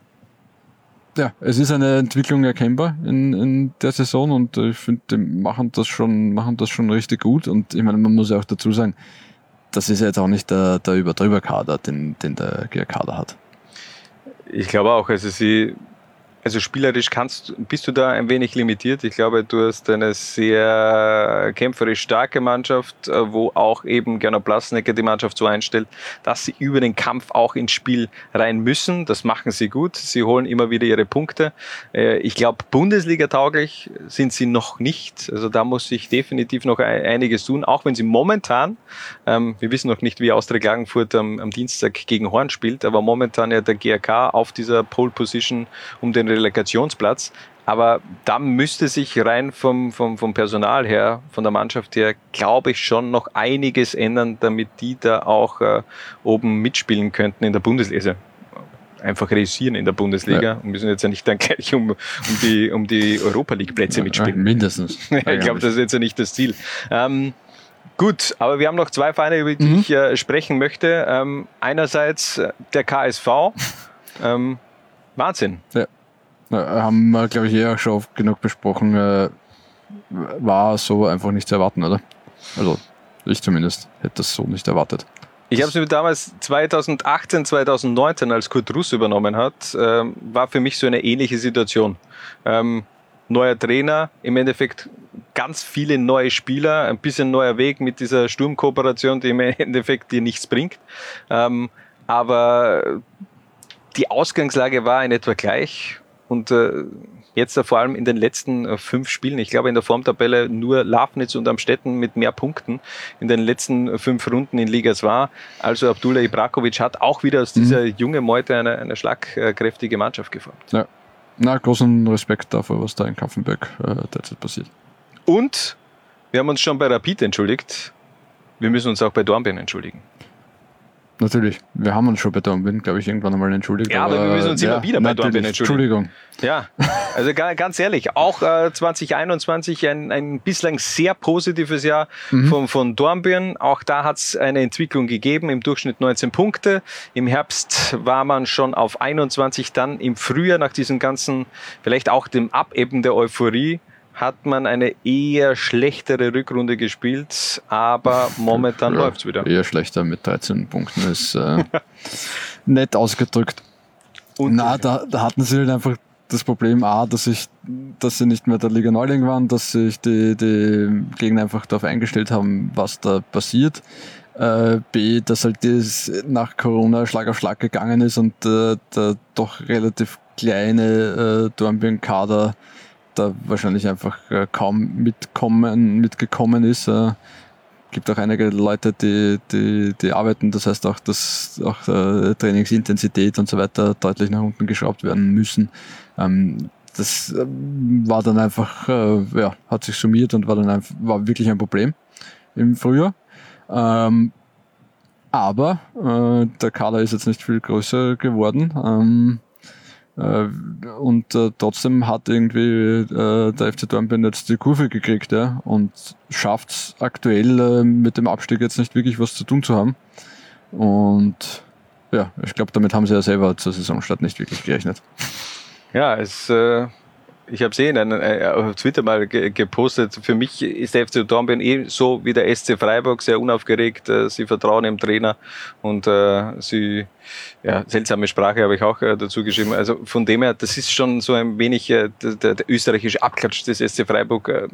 H: ja, es ist eine Entwicklung erkennbar in, in der Saison und ich finde, die machen das schon, machen das schon richtig gut. Und ich meine, man muss ja auch dazu sagen, das ist jetzt auch nicht der, der Überdrüber-Kader, den, den der GRK da hat.
G: Ich glaube auch, also sie, also spielerisch kannst, bist du da ein wenig limitiert. Ich glaube, du hast eine sehr kämpferisch starke Mannschaft, äh, wo auch eben Gernot Blasnecker die Mannschaft so einstellt, dass sie über den Kampf auch ins Spiel rein müssen. Das machen sie gut. Sie holen immer wieder ihre Punkte. Äh, Ich glaube, Bundesliga tauglich sind sie noch nicht. Also da muss sich definitiv noch ein- einiges tun, auch wenn sie momentan, ähm, wir wissen noch nicht, wie Austria Klagenfurt am, am Dienstag gegen Horn spielt, aber momentan ja der GRK auf dieser Pole Position um den Relegationsplatz. Aber da müsste sich rein vom, vom, vom Personal her, von der Mannschaft her, glaube ich, schon noch einiges ändern, damit die da auch äh, oben mitspielen könnten in der Bundesliga. Einfach reüssieren in der Bundesliga
H: Ja.
G: und müssen jetzt ja nicht dann gleich um, um die, um die Europa League Plätze mitspielen.
H: mindestens.
G: ich glaube, das ist jetzt ja nicht das Ziel. Ähm, gut, aber wir haben noch zwei Vereine, über die
H: Mhm.
G: ich äh, sprechen möchte. Ähm, einerseits äh, der KSV. Ähm, Wahnsinn.
H: Ja, haben wir, glaube ich, eh auch schon oft genug besprochen. Äh, war so einfach nicht zu erwarten, oder? Also, ich zumindest hätte das so nicht erwartet.
G: Ich habe es mir damals 2018, 2019, als Kurt Russ übernommen hat, ähm, war für mich so eine ähnliche Situation. Ähm, neuer Trainer, im Endeffekt ganz viele neue Spieler, ein bisschen neuer Weg mit dieser Sturmkooperation, die im Endeffekt dir nichts bringt. Ähm, aber die Ausgangslage war in etwa gleich und äh, jetzt äh, vor allem in den letzten äh, fünf Spielen, ich glaube in der Formtabelle nur Lafnitz und Amstetten mit mehr Punkten in den letzten äh, fünf Runden in Liga 2. Also Abdullah Ibrakovic hat auch wieder aus dieser junge Meute eine, eine schlagkräftige Mannschaft geformt.
H: Ja. Na, großen Respekt dafür, was da in Kaffenberg derzeit passiert.
G: Und wir haben uns schon bei Rapid entschuldigt. Wir müssen uns auch bei Dornbirn entschuldigen.
H: Natürlich, wir haben uns schon bei Dornbirn, glaube ich, irgendwann einmal entschuldigt.
G: Ja, aber wir müssen uns immer wieder bei. Dornbirn entschuldigen.
H: Entschuldigung.
G: Ja, also ga- ganz ehrlich, auch äh, 2021 ein, ein bislang sehr positives Jahr von, von Dornbirn. Auch da hat es eine Entwicklung gegeben, im Durchschnitt 19 Punkte. Im Herbst war man schon auf 21, dann im Frühjahr nach diesem ganzen, vielleicht auch dem Abebben der Euphorie, hat man eine eher schlechtere Rückrunde gespielt, aber momentan
H: Ja,
G: läuft's wieder.
H: Eher schlechter mit 13 Punkten ist äh, nett ausgedrückt.
G: Und
H: Na, da, da hatten sie halt einfach das Problem A, dass ich, dass sie nicht mehr der Liga Neuling waren, dass sich die, die Gegner einfach darauf eingestellt haben, was da passiert. Äh, B, dass halt das nach Corona Schlag auf Schlag gegangen ist und äh, der doch relativ kleine äh, Dornbirn-Kader da wahrscheinlich einfach äh, kaum mitkommen, mitgekommen ist. Äh, gibt auch einige Leute, die, die, die arbeiten, das heißt auch, dass auch äh, Trainingsintensität und so weiter deutlich nach unten geschraubt werden müssen. Ähm, das ähm, war dann einfach, ja, hat sich summiert und war dann einfach, war wirklich ein Problem im Frühjahr. Ähm, aber der Kader ist jetzt nicht viel größer geworden. Äh, und äh, trotzdem hat irgendwie äh, der FC Dornbirn jetzt die Kurve gekriegt ja, und schafft es aktuell äh, mit dem Abstieg jetzt nicht wirklich was zu tun zu haben. Und ja, ich glaube, damit haben sie ja selber zur Saisonstart nicht wirklich gerechnet.
G: Ja, es, äh, ich habe sehen, äh, auf Twitter mal ge gepostet. Für mich ist der FC Dornbirn eh so wie der SC Freiburg sehr unaufgeregt. Äh, sie vertrauen dem Trainer und äh, sie, ja, seltsame Sprache habe ich auch äh, dazu geschrieben. Also von dem her, das ist schon so ein wenig äh, der, der österreichische Abklatsch des SC Freiburg. Äh,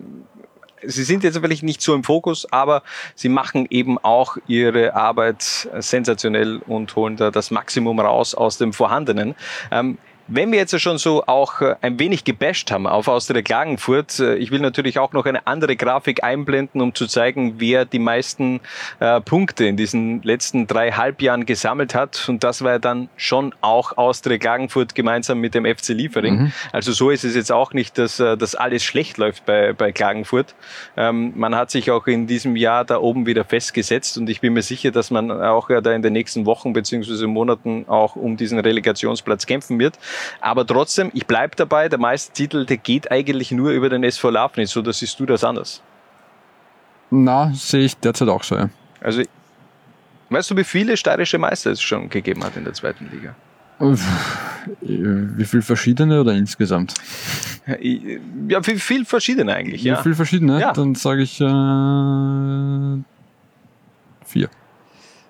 G: Sie sind jetzt vielleicht nicht so im Fokus, aber sie machen eben auch ihre Arbeit sensationell und holen da das Maximum raus aus dem Vorhandenen. Ähm, wenn wir jetzt ja schon so auch äh, ein wenig gebasht haben auf Austria Klagenfurt, äh, ich will natürlich auch noch eine andere Grafik einblenden, um zu zeigen, wer die meisten äh, Punkte in diesen letzten drei Halbjahren gesammelt hat. Und das war ja dann schon auch Austria Klagenfurt gemeinsam mit dem FC Liefering. Also so ist es jetzt auch nicht, dass, dass alles schlecht läuft bei, bei Klagenfurt. Ähm, man hat sich auch in diesem Jahr da oben wieder festgesetzt und ich bin mir sicher, dass man auch ja da in den nächsten Wochen beziehungsweise Monaten auch um diesen Relegationsplatz kämpfen wird. Aber trotzdem, ich bleibe dabei, der Meistertitel, der geht eigentlich nur über den SV Lafnitz, oder siehst du das anders?
H: Na, sehe ich derzeit auch so, ja.
G: Also, weißt du, wie viele steirische Meister es schon gegeben hat in der zweiten Liga?
H: Wie viel verschiedene oder insgesamt?
G: Ja, viel, viel verschiedene eigentlich, ja.
H: Wie viel verschiedene?
G: Ja.
H: Dann sage ich äh, vier.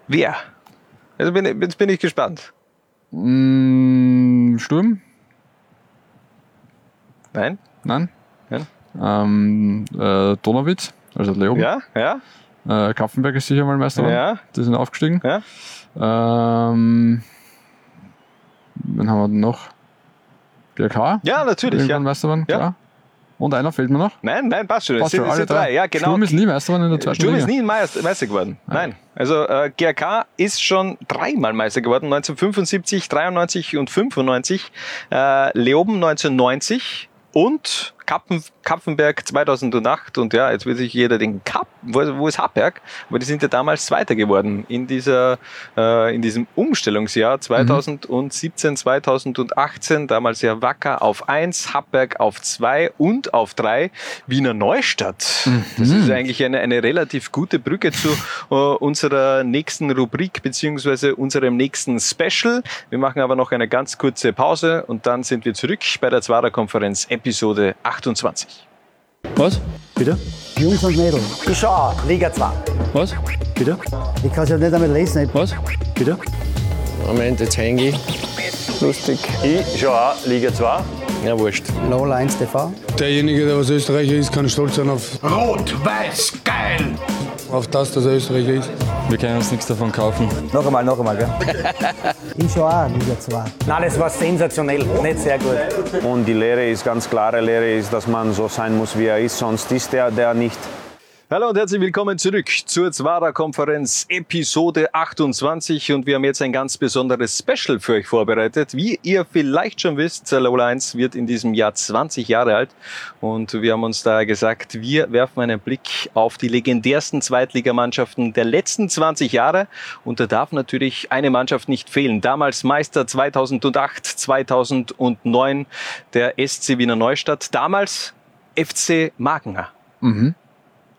G: Wer? Also bin, jetzt bin ich gespannt.
H: Mm, Sturm?
G: Nein?
H: Nein?
G: Nein.
H: Ähm, äh, Donauwitz, also Leoben.
G: Ja? Ja?
H: Äh, Kaffenberg ist sicher mal Meister.
G: Ja?
H: Die sind aufgestiegen.
G: Ja?
H: Ähm, wen haben wir denn noch? GRK?
G: Ja, natürlich.
H: Irgendwann
G: Ja.
H: Meister geworden,
G: Ja.
H: klar. Und einer fehlt mir noch.
G: Nein, nein, passt schon.
H: Passt schon, alle
G: sind drei. Ja, genau.
H: Sturm ist nie Meister geworden in der zweiten
G: Sturm
H: Liga.
G: ist nie Meister, Meister geworden. Nein. Also äh, GRK ist schon dreimal Meister geworden. 1975, 93 und 95. Äh, Leoben 1990 und Kappen, Kapfenberg 2008. Und ja, jetzt will sich jeder denken, Kap, wo, wo ist Happberg? Aber die sind ja damals Zweiter geworden in, dieser, äh, in diesem Umstellungsjahr 2017, 2018. Damals ja Wacker auf 1, Happberg auf 2 und auf 3 Wiener Neustadt. Das ist eigentlich eine, eine relativ gute Brücke zu äh, unserer nächsten Rubrik beziehungsweise unserem nächsten Special. Wir machen aber noch eine ganz kurze Pause und dann sind wir zurück bei der Zwarer Konferenz Episode 28.
A: Was?
B: Bitte?
C: Jungs und Mädels,
D: Ich schau, Liga 2.
A: Was?
B: Bitte?
C: ich kann es ja nicht einmal lesen.
A: Was?
B: Bitte?
E: Moment, jetzt hänge ich. Lustig.
D: Ich schau auch, Liga 2.
E: Ja, wurscht.
C: Lola 1 TV.
F: Derjenige, der was Österreicher ist, kann stolz sein auf,
I: Rot-Weiß, geil!
F: Auf das, dass er Österreicher ist.
H: Wir können uns nichts davon kaufen.
D: Noch einmal, noch einmal, gell?
C: Ich schaue auch Liga 2.
J: Nein, das war sensationell, nicht sehr gut.
K: Und die Lehre ist ganz klare Lehre ist, dass man so sein muss, wie er ist, sonst ist er der nicht.
G: Hallo und herzlich willkommen zurück zur Zwara Konferenz Episode 28 und wir haben jetzt ein ganz besonderes Special für euch vorbereitet. Wie ihr vielleicht schon wisst, Lola 1 wird in diesem Jahr 20 Jahre alt und wir haben uns da gesagt, wir werfen einen Blick auf die legendärsten Zweitligamannschaften der letzten 20 Jahre und da darf natürlich eine Mannschaft nicht fehlen. Damals Meister 2008, 2009 der SC Wiener Neustadt, damals FC Magener.
H: Mhm.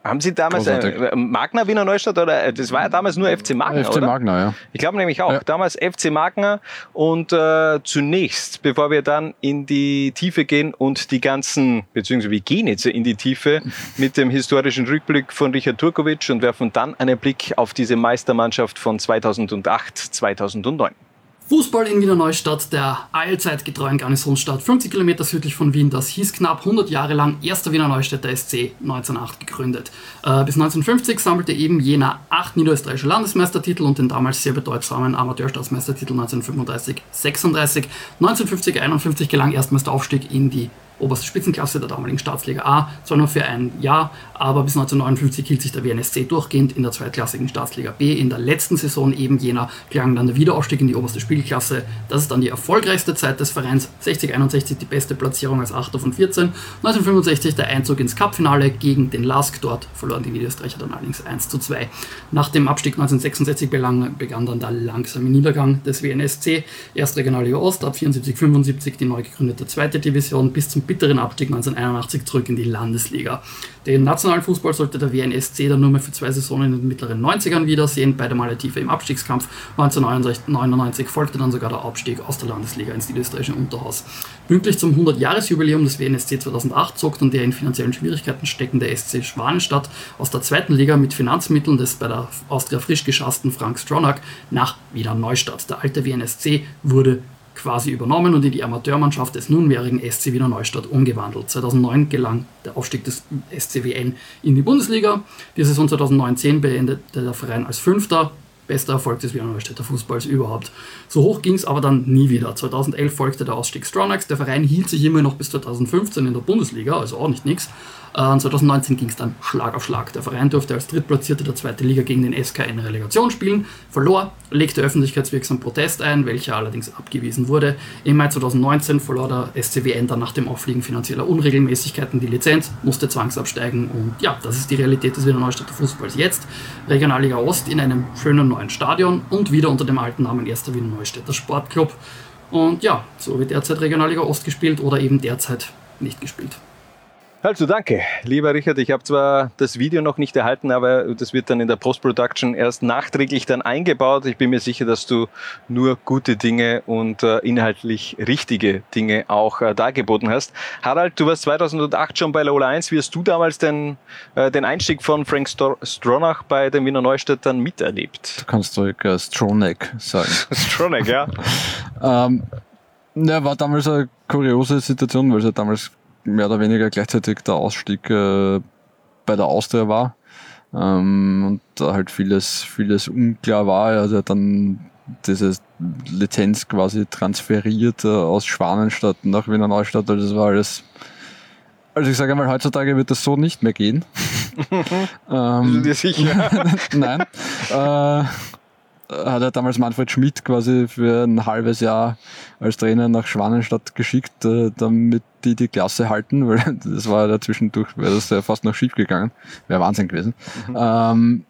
G: Haben Sie damals äh, Magna Wiener Neustadt oder äh, das war ja damals nur FC Magna,
H: FC? Magna, ja.
G: Ich glaube nämlich auch.
H: Ja.
G: Damals FC Magna und äh, zunächst, bevor wir dann in die Tiefe gehen und die ganzen, beziehungsweise wir gehen jetzt in die Tiefe mit dem historischen Rückblick von Richard Turkovic und werfen dann einen Blick auf diese Meistermannschaft von 2008, 2009.
L: Fußball in Wiener Neustadt, der allzeit getreuen Garnisonsstadt, 50 Kilometer südlich von Wien. Das hieß knapp 100 Jahre lang erster Wiener Neustädter SC, 1908 gegründet. Äh, bis 1950 sammelte eben jener acht niederösterreichische Landesmeistertitel und den damals sehr bedeutsamen Amateurstaatsmeistertitel 1935-36. 1950-51 gelang erstmals der Aufstieg in die oberste Spitzenklasse der damaligen Staatsliga A, zwar nur für ein Jahr, aber bis 1959 hielt sich der WNSC durchgehend in der zweitklassigen Staatsliga B. In der letzten Saison eben jener klang dann der Wiederaufstieg in die oberste Spielklasse. Das ist dann die erfolgreichste Zeit des Vereins. 60-61 die beste Platzierung als Achter von 14. 1965 der Einzug ins Cupfinale gegen den LASK. Dort verloren die Niederösterreicher dann allerdings 1 zu 2. Nach dem Abstieg 1966 begann, begann dann der langsame Niedergang des WNSC. Erst Regionalliga Ost, ab 74-75 die neu gegründete zweite Division bis zum bitteren Abstieg 1981 zurück in die Landesliga. Den nationalen Fußball sollte der WNSC dann nur mehr für zwei Saisonen in den mittleren 90ern wiedersehen, beide Male tiefer im Abstiegskampf. 1999 folgte dann sogar der Abstieg aus der Landesliga ins niederösterreichische Unterhaus. Pünktlich zum 100-Jahres-Jubiläum des WNSC 2008 zog dann der in finanziellen Schwierigkeiten steckende SC Schwanenstadt aus der zweiten Liga mit Finanzmitteln des bei der Austria frisch geschassten Frank Stronach nach Wiener Neustadt. Der alte WNSC wurde quasi übernommen und in die Amateurmannschaft des nunmehrigen SC Wiener Neustadt umgewandelt. 2009 gelang der Aufstieg des SCWN in die Bundesliga. Die Saison 2009-10 beendete der Verein als Fünfter. Bester Erfolg des Wiener Neustädter Fußballs überhaupt. So hoch ging es aber dann nie wieder. 2011 folgte der Ausstieg Stronachs. Der Verein hielt sich immer noch bis 2015 in der Bundesliga, also auch nicht nix. Äh, 2019 ging es dann Schlag auf Schlag. Der Verein durfte als Drittplatzierter der zweiten Liga gegen den SK in Relegation spielen, verlor, legte öffentlichkeitswirksam Protest ein, welcher allerdings abgewiesen wurde. Im Mai 2019 verlor der SCWN dann nach dem Auffliegen finanzieller Unregelmäßigkeiten die Lizenz, musste zwangsabsteigen und ja, das ist die Realität des Wiener Neustädter Fußballs jetzt. Regionalliga Ost in einem schönen neuen Stadion und wieder unter dem alten Namen 1. Wiener Neustädter Sportclub. Und ja, so wird derzeit Regionalliga Ost gespielt oder eben derzeit nicht gespielt.
G: Also danke, lieber Richard. Ich habe zwar das Video noch nicht erhalten, aber das wird dann in der Post-Production erst nachträglich dann eingebaut. Ich bin mir sicher, dass du nur gute Dinge und äh, inhaltlich richtige Dinge auch äh, dargeboten hast. Harald, du warst 2008 schon bei Lola 1. Wie hast du damals den, äh, den Einstieg von Frank Stor Stronach bei den Wiener Neustadt dann miterlebt?
H: Du kannst ruhig äh, Stronek sagen.
G: Stronek, ja.
H: ähm, ja, war damals eine kuriose Situation, weil es ja damals mehr oder weniger gleichzeitig der Ausstieg äh, bei der Austria war. Ähm, und da halt vieles, vieles unklar war. Er hat ja dann diese Lizenz quasi transferiert äh, aus Schwanenstadt nach Wiener Neustadt. Also das war alles. Also ich sage einmal, heutzutage wird das so nicht mehr gehen.
G: ähm, du dir sicher?
H: Nein. Äh, hat er damals Manfred Schmidt quasi für ein halbes Jahr als Trainer nach Schwanenstadt geschickt, äh, damit die die Klasse halten, weil das war ja zwischendurch, wäre das ja fast noch schief gegangen. Wäre Wahnsinn gewesen. Mhm. Ähm,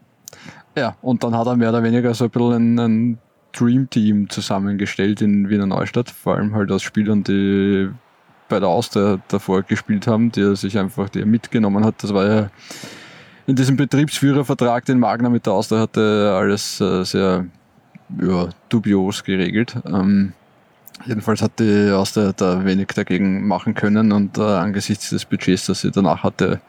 H: ja, und dann hat er mehr oder weniger so ein bisschen ein, ein Dream Team zusammengestellt in Wiener Neustadt, vor allem halt aus Spielern, die bei der Austria davor gespielt haben, die er sich einfach die er mitgenommen hat. Das war ja in diesem Betriebsführervertrag, den Magner mit der Austria hatte, alles äh, sehr ja, dubios geregelt. Ähm, jedenfalls hat die Austria da wenig dagegen machen können und äh, angesichts des Budgets, das sie danach hatte,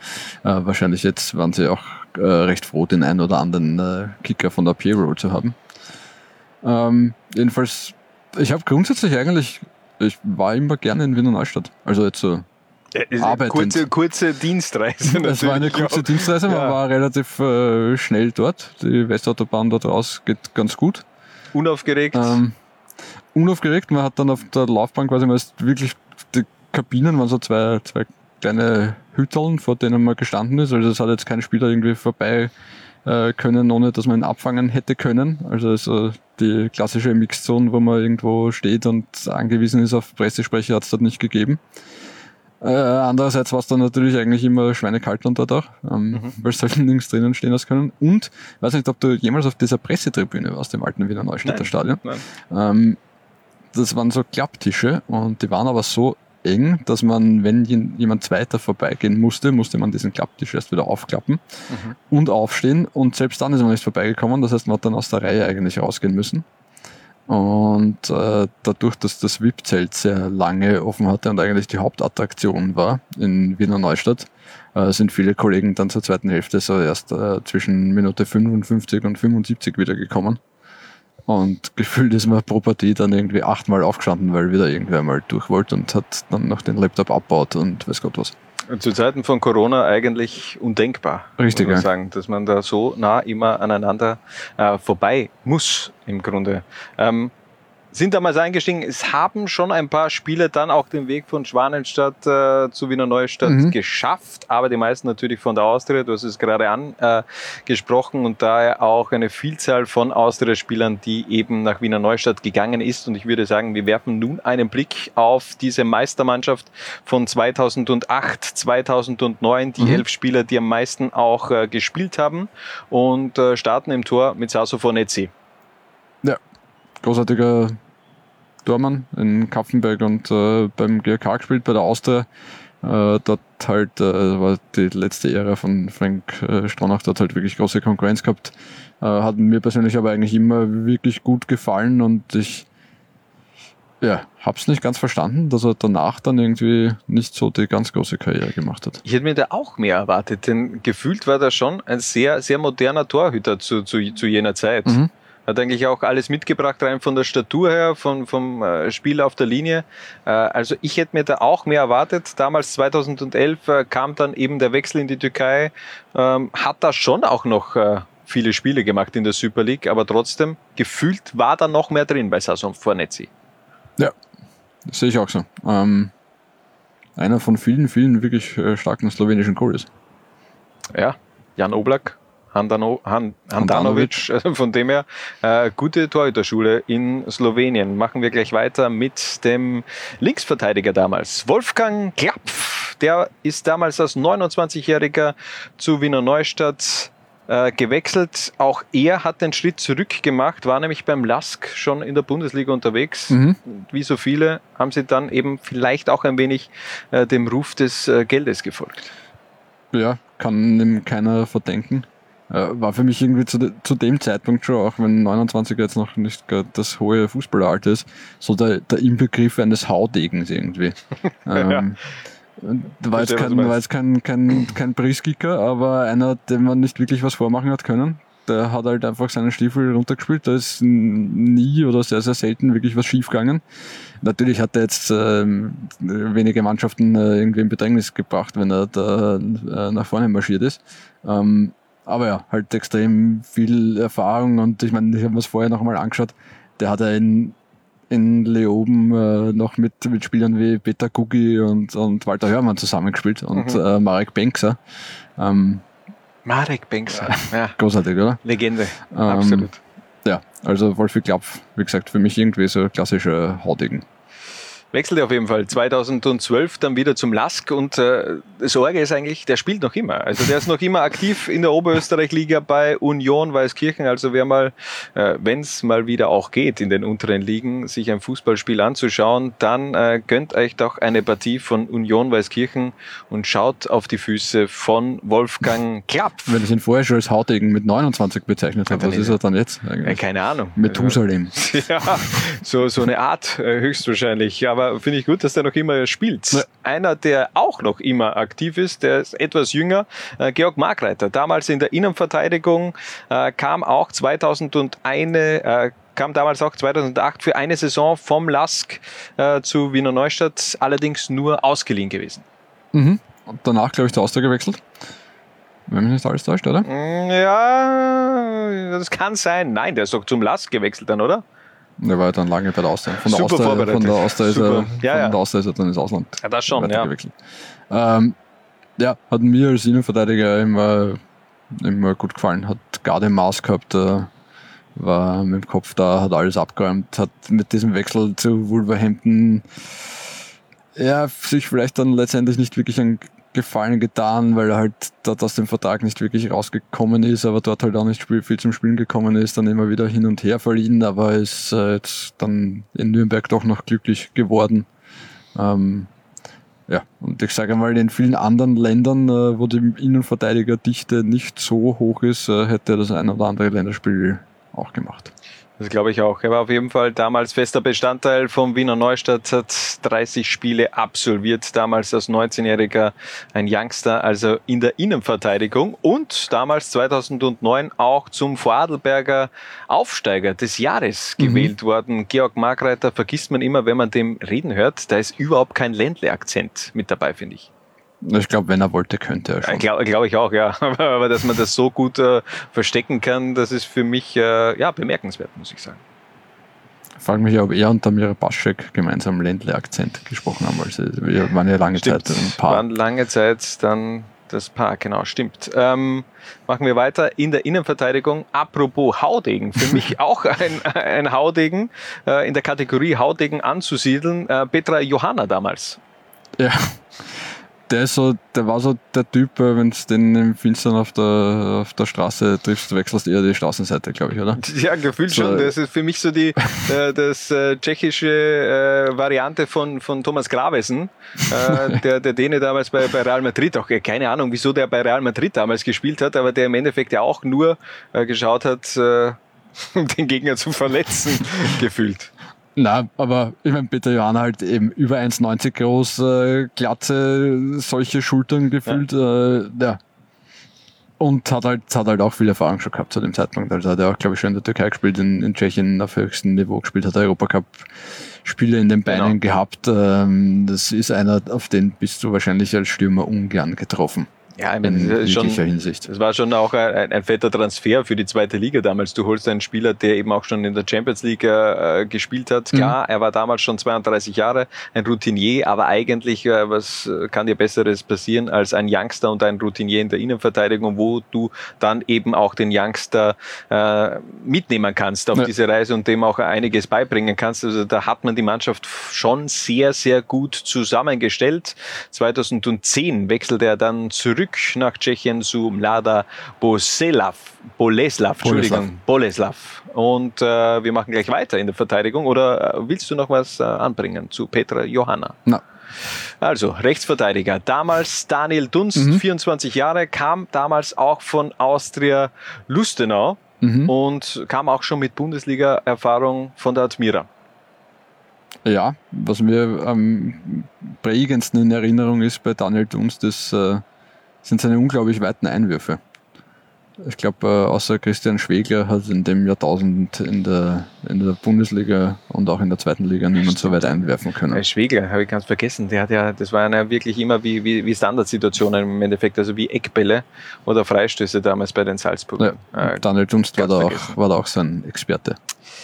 H: äh, wahrscheinlich jetzt waren sie auch äh, recht froh, den einen oder anderen äh, Kicker von der Payroll zu haben. Ähm, jedenfalls, ich habe grundsätzlich eigentlich, ich war immer gerne in Wiener Neustadt. Also jetzt so
G: arbeitend. Kurze, kurze Dienstreise.
H: Es war eine kurze auch. Dienstreise, man ja. war relativ äh, schnell dort. Die Westautobahn dort raus geht ganz gut.
G: Unaufgeregt?
H: Ähm, unaufgeregt. Man hat dann auf der Laufbahn quasi mal wirklich, die Kabinen waren so zwei, zwei kleine Hütteln, vor denen man gestanden ist. Also das hat jetzt kein Spieler irgendwie vorbei äh, können, ohne dass man ihn abfangen hätte können. Also also die klassische Mixzone, wo man irgendwo steht und angewiesen ist auf Pressesprecher, hat es dort nicht gegeben. Äh, andererseits war es dann natürlich eigentlich immer schweinekalt und dort auch, ähm, mhm. weil es halt nirgends drinnen stehen lassen können. Und, ich weiß nicht, ob du jemals auf dieser Pressetribüne warst, dem alten Wiener Neustädter Nein. Stadion. Nein. Ähm, das waren so Klapptische und die waren aber so eng, dass man, wenn jemand zweiter vorbeigehen musste, musste man diesen Klapptisch erst wieder aufklappen mhm. und aufstehen. Und selbst dann ist man nicht vorbeigekommen. Das heißt, man hat dann aus der Reihe eigentlich rausgehen müssen. Und äh, dadurch, dass das VIP-Zelt sehr lange offen hatte und eigentlich die Hauptattraktion war in Wiener Neustadt, äh, sind viele Kollegen dann zur zweiten Hälfte so erst äh, zwischen Minute 55 und 75 wiedergekommen. Und gefühlt ist man pro Partie dann irgendwie achtmal aufgestanden, weil wieder irgendwer mal durch wollte und hat dann noch den Laptop abbaut und weiß Gott was.
G: Zu Zeiten von Corona eigentlich undenkbar.
H: Richtig,
G: muss man sagen, dass man da so nah immer aneinander äh, vorbei muss, im Grunde. Ähm, sind damals eingestiegen. Es haben schon ein paar Spieler dann auch den Weg von Schwanenstadt äh, zu Wiener Neustadt mhm. geschafft, aber die meisten natürlich von der Austria. Du hast es gerade angesprochen äh, und daher auch eine Vielzahl von Austria-Spielern, die eben nach Wiener Neustadt gegangen ist. Und ich würde sagen, wir werfen nun einen Blick auf diese Meistermannschaft von 2008, 2009, die mhm. elf Spieler, die am meisten auch äh, gespielt haben und äh, starten im Tor mit Sasso Fornezzi.
H: Ja, großartiger Dormann in Kapfenberg und äh, beim GRK gespielt, bei der Austria. Äh, dort halt äh, war die letzte Ära von Frank äh, Stronach, dort halt wirklich große Konkurrenz gehabt. Äh, hat mir persönlich aber eigentlich immer wirklich gut gefallen und ich ja, hab's nicht ganz verstanden, dass er danach dann irgendwie nicht so die ganz große Karriere gemacht hat.
G: Ich hätte mir da auch mehr erwartet, denn gefühlt war er schon ein sehr, sehr moderner Torhüter zu, zu, zu jener Zeit. Mhm. Hat eigentlich auch alles mitgebracht, rein von der Statur her, von, vom äh, Spiel auf der Linie. Äh, also ich hätte mir da auch mehr erwartet. Damals 2011 äh, kam dann eben der Wechsel in die Türkei. Ähm, hat da schon auch noch viele Spiele gemacht in der Super League, aber trotzdem gefühlt war da noch mehr drin bei Sason Fornetzi.
H: Ja, das sehe ich auch so. Ähm, einer von vielen, vielen wirklich starken slowenischen Goalies.
G: Ja, Jan Oblak Handano, Han, Handanovic, also von dem her äh, gute Torhüterschule in Slowenien. Machen wir gleich weiter mit dem Linksverteidiger damals, Wolfgang Klapf. Der ist damals als 29-Jähriger zu Wiener Neustadt äh, gewechselt. Auch er hat den Schritt zurück gemacht, war nämlich beim Lask schon in der Bundesliga unterwegs.
H: Mhm.
G: Wie so viele haben sie dann eben vielleicht auch ein wenig äh, dem Ruf des äh, Geldes gefolgt.
H: Ja, kann ihm keiner verdenken. Äh, war für mich irgendwie zu, de zu, dem Zeitpunkt schon, auch wenn 29 jetzt noch nicht das hohe Fußballeralter ist, so der, der Inbegriff eines Haudegens irgendwie. ähm, war jetzt, kein, war jetzt kein, kein, kein Priskicker, aber einer, dem man nicht wirklich was vormachen hat können. Der hat halt einfach seinen Stiefel runtergespielt. Da ist nie oder sehr, sehr selten wirklich was schiefgegangen. Natürlich hat er jetzt äh, wenige Mannschaften äh, irgendwie in Bedrängnis gebracht, wenn er da äh, nach vorne marschiert ist. Ähm, aber ja, halt extrem viel Erfahrung und ich meine, ich habe mir es vorher noch mal angeschaut. Der hat ja in, in Leoben äh, noch mit, mit Spielern wie Peter Gugi und, und Walter Hörmann zusammengespielt und mhm. äh, Marek Benkser. Ähm,
G: Marek Benkser, ja.
H: Großartig, oder?
G: Legende,
H: ähm, absolut. Ja, also Wolfi Klapp, wie gesagt, für mich irgendwie so klassischer Hautigen
G: wechselte auf jeden Fall 2012 dann wieder zum Lask und äh, Sorge ist eigentlich, der spielt noch immer. Also der ist noch immer aktiv in der Oberösterreich-Liga bei Union Weißkirchen. Also wer mal, äh, wenn es mal wieder auch geht in den unteren Ligen, sich ein Fußballspiel anzuschauen, dann äh, gönnt euch doch eine Partie von Union Weißkirchen und schaut auf die Füße von Wolfgang Klapp.
H: Wenn es ihn vorher schon als Hautigen mit 29 bezeichnet hat, was ist er dann jetzt
G: eigentlich? Äh, keine Ahnung.
H: Methusalem.
G: Ja, so, so eine Art äh, höchstwahrscheinlich. Aber aber finde ich gut, dass der noch immer spielt. Ja. Einer, der auch noch immer aktiv ist, der ist etwas jünger, äh, Georg Markreiter. Damals in der Innenverteidigung, äh, kam auch 2001, äh, kam damals auch 2008 für eine Saison vom Lask äh, zu Wiener Neustadt, allerdings nur ausgeliehen gewesen.
H: Mhm. Und danach, glaube ich, zu Austria gewechselt. Wenn mich nicht alles täuscht, oder?
G: Mm, ja, das kann sein. Nein, der ist doch zum Lask gewechselt dann, oder?
H: Der war dann lange bei der Austria.
G: Von der Super Austria,
H: vorbereitet. Von der Austria ist, er,
G: ja,
H: von
G: ja.
H: der Austria ist er dann ins Ausland.
G: Ja, das schon, ja.
H: Ähm, ja, hat mir als Innenverteidiger immer, immer gut gefallen. Hat gerade Maß gehabt, äh, war mit dem Kopf da, hat alles abgeräumt, hat mit diesem Wechsel zu Wolverhampton ja, sich vielleicht dann letztendlich nicht wirklich ein Gefallen getan, weil er halt dort aus dem Vertrag nicht wirklich rausgekommen ist, aber dort halt auch nicht viel zum Spielen gekommen ist, dann immer wieder hin und her verliehen, aber ist äh, jetzt dann in Nürnberg doch noch glücklich geworden. Ähm, ja, und ich sage mal, in vielen anderen Ländern, äh, wo die Innenverteidigerdichte nicht so hoch ist, äh, hätte er das ein oder andere Länderspiel auch gemacht.
G: Das glaube ich auch. Er war auf jeden Fall damals fester Bestandteil vom Wiener Neustadt, hat 30 Spiele absolviert, damals als 19-Jähriger ein Youngster, also in der Innenverteidigung und damals 2009 auch zum Vorarlberger Aufsteiger des Jahres mhm. gewählt worden. Georg Markreiter vergisst man immer, wenn man dem reden hört, da ist überhaupt kein Ländle-Akzent mit dabei, finde ich.
H: Ich glaube, wenn er wollte, könnte er schon.
G: Glaube glaub ich auch, ja. Aber dass man das so gut äh, verstecken kann, das ist für mich äh, ja, bemerkenswert, muss ich sagen.
H: Ich frage mich, ob er und Tamira Baschek gemeinsam Ländle-Akzent gesprochen haben. Also wir waren ja lange
G: stimmt.
H: Zeit
G: ein Paar. waren lange Zeit dann das Paar, genau, stimmt. Ähm, machen wir weiter in der Innenverteidigung. Apropos Haudegen, für mich auch ein, ein Haudegen, äh, in der Kategorie Haudegen anzusiedeln. Äh, Petra Johanna damals.
H: Ja, der ist so, der war so der Typ, äh, wenn du den im Finstern auf der, auf der Straße triffst, wechselst eher die Straßenseite, glaube ich, oder?
G: Ja, gefühlt so, schon. Das ist für mich so die äh, das äh, tschechische äh, Variante von, von Thomas Gravesen, äh, der, der Däne damals bei, bei Real Madrid, auch keine Ahnung, wieso der bei Real Madrid damals gespielt hat, aber der im Endeffekt ja auch nur äh, geschaut hat, den Gegner zu verletzen, gefühlt.
H: Na, aber ich meine, Peter Johanna halt eben über 1,90 groß, äh, glatze, solche Schultern gefühlt, ja. Äh, ja. Und hat halt, hat halt auch viel Erfahrung schon gehabt zu dem Zeitpunkt. Also hat er auch, glaube ich, schon in der Türkei gespielt, in, in Tschechien auf höchstem Niveau gespielt, hat Europacup Spiele in den Beinen genau. gehabt. Ähm, das ist einer, auf den bist du wahrscheinlich als Stürmer ungern getroffen.
G: Ja, ich meine, in das, schon,
H: Hinsicht.
G: das war schon auch ein, ein, fetter Transfer für die zweite Liga damals. Du holst einen Spieler, der eben auch schon in der Champions League äh, gespielt hat. Mhm. Klar, mhm. er war damals schon 32 Jahre, ein Routinier, aber eigentlich, äh, was kann dir Besseres passieren als ein Youngster und ein Routinier in der Innenverteidigung, wo du dann eben auch den Youngster äh, mitnehmen kannst auf ja. diese Reise und dem auch einiges beibringen kannst. Also da hat man die Mannschaft schon sehr, sehr gut zusammengestellt. 2010 wechselte er dann zurück Stück nach Tschechien zu Mlada Boleslav. Boleslav, Entschuldigung, Boleslav. Und äh, wir machen gleich weiter in der Verteidigung. Oder äh, willst du noch was äh, anbringen zu Petra Johanna?
H: Na.
G: Also, Rechtsverteidiger. Damals Daniel Dunst, 24 Jahre, kam damals auch von Austria Lustenau und kam auch schon mit Bundesliga-Erfahrung von der Admira.
H: Ja, was mir am prägendsten in Erinnerung ist bei Daniel Dunst, das äh, sind seine unglaublich weiten Einwürfe. Ich glaube, äh, außer Christian Schwegler hat in dem Jahrtausend in der, in der Bundesliga und auch in der zweiten Liga niemand so weit einwerfen können.
G: Äh, Schwegler, habe ich ganz vergessen. Der hat ja, das waren ja wirklich immer wie, wie, wie Standardsituationen im Endeffekt, also wie Eckbälle oder Freistöße damals bei den Salzburgern.
H: Ja,
G: Äh,
H: Daniel Dunst war da,
G: vergessen.
H: auch, war da auch so ein Experte.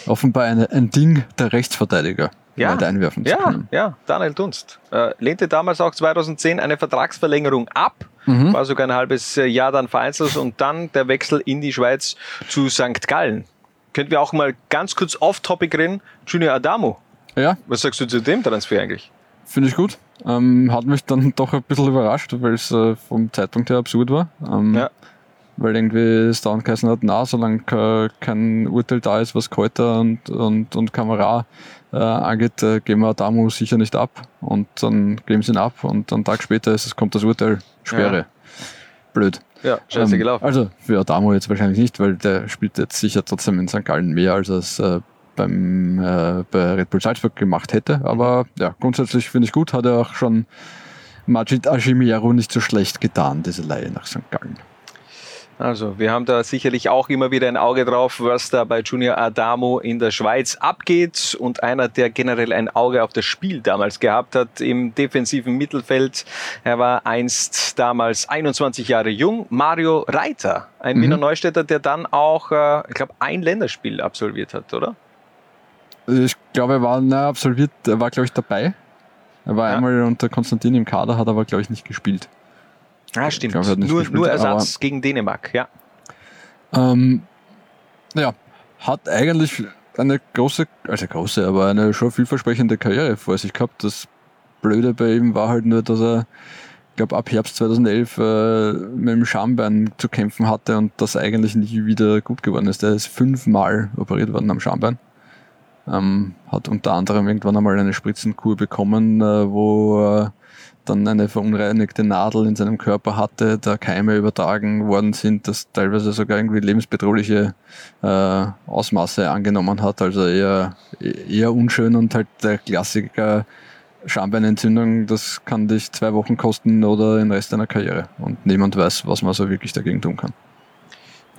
H: Offenbar eine, ein Ding der Rechtsverteidiger,
G: Ja,
H: weit einwerfen zu
G: ja,
H: können.
G: ja, Daniel Dunst. Äh, lehnte damals auch 2010 eine Vertragsverlängerung ab,
H: Mhm.
G: war sogar ein halbes äh, Jahr dann vereinzelt und dann der Wechsel in die Schweiz zu St. Gallen. Könnten wir auch mal ganz kurz off-topic reden? Junior Adamo,
H: Ja,
G: was sagst du zu dem Transfer eigentlich?
H: finde ich gut. Ähm, hat mich dann doch ein bisschen überrascht, weil es äh, vom Zeitpunkt her absurd war. Ähm,
G: Ja.
H: Weil irgendwie es dauernd geheißen hat, na, solange ke- kein Urteil da ist, was Keuter und, und, und Kamera äh, angeht, äh, geben wir Adamo sicher nicht ab. Und dann geben sie ihn ab und einen Tag später ist, es kommt das Urteil, Sperre.
G: Ja.
H: Blöd.
G: Ja, scheiße
H: Ähm,
G: gelaufen.
H: Also für Adamo jetzt wahrscheinlich nicht, weil der spielt jetzt sicher trotzdem in St. Gallen mehr, als er es äh, beim, äh, bei Red Bull Salzburg gemacht hätte. Aber ja, grundsätzlich finde ich gut, hat er auch schon Majid Ashimiero nicht so schlecht getan, diese Leihe nach St. Gallen.
G: Also, wir haben da sicherlich auch immer wieder ein Auge drauf, was da bei Junior Adamo in der Schweiz abgeht. Und einer, der generell ein Auge auf das Spiel damals gehabt hat im defensiven Mittelfeld. Er war einst damals 21 Jahre jung. Mario Reiter, ein
H: Mhm.
G: Wiener Neustädter, der dann auch, äh, ich glaube, ein Länderspiel absolviert hat, oder?
H: Ich glaube, er war na, absolviert, er war, glaube ich, dabei. Er war
G: Ja.
H: einmal unter Konstantin im Kader, hat aber, glaube ich, nicht gespielt.
G: Ah, stimmt.
H: glaub, nicht
G: nur,
H: gespielt,
G: nur Ersatz gegen Dänemark, ja.
H: Ähm, ja, hat eigentlich eine große, also große, aber eine schon vielversprechende Karriere vor sich gehabt. Das Blöde bei ihm war halt nur, dass er, ich glaube, ab Herbst 2011 äh, mit dem Schambein zu kämpfen hatte und das eigentlich nie wieder gut geworden ist. Er ist fünfmal operiert worden am Schambein. Ähm, hat unter anderem irgendwann einmal eine Spritzenkur bekommen, äh, wo er dann eine verunreinigte Nadel in seinem Körper hatte, da Keime übertragen worden sind, das teilweise sogar irgendwie lebensbedrohliche äh, Ausmaße angenommen hat. Also eher, eher unschön und halt der Klassiker Schambeinentzündung, das kann dich zwei Wochen kosten oder den Rest deiner Karriere. Und niemand weiß, was man so wirklich dagegen tun kann.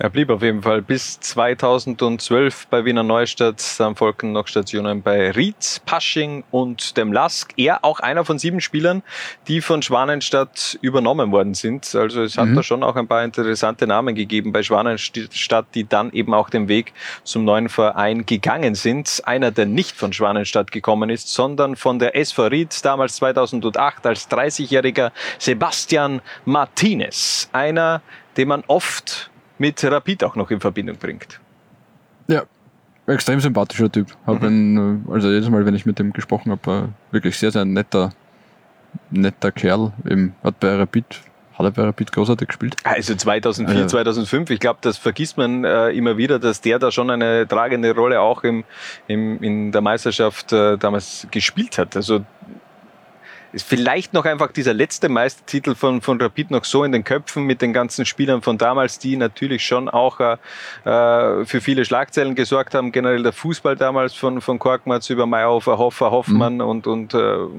G: Er blieb auf jeden Fall bis 2012 bei Wiener Neustadt. Dann folgten noch Stationen bei Ried, Pasching und dem Lask. Er auch einer von sieben Spielern, die von Schwanenstadt übernommen worden sind. Also es hat
H: Mhm.
G: da schon auch ein paar interessante Namen gegeben bei Schwanenstadt, die dann eben auch den Weg zum neuen Verein gegangen sind. Einer, der nicht von Schwanenstadt gekommen ist, sondern von der SV Ried, damals 2008 als 30-jähriger Sebastian Martinez. Einer, den man oft mit Rapid auch noch in Verbindung bringt.
H: Ja, extrem sympathischer Typ. Hab ihn, äh, also jedes Mal, wenn ich mit ihm gesprochen habe, wirklich sehr, sehr netter, netter Kerl. Eben, hat bei Rapid, hat er bei Rapid großartig gespielt.
G: Also 2004,
H: Ja.
G: 2005, ich glaube, das vergisst man äh, immer wieder, dass der da schon eine tragende Rolle auch im, im, in der Meisterschaft äh, damals gespielt hat. Also ist vielleicht noch einfach dieser letzte Meistertitel von, von Rapid noch so in den Köpfen mit den ganzen Spielern von damals, die natürlich schon auch äh, äh, für viele Schlagzeilen gesorgt haben. Generell der Fußball damals von, von Korkmaz über Meyerhofer, Hoffer, Hoffmann und, und äh,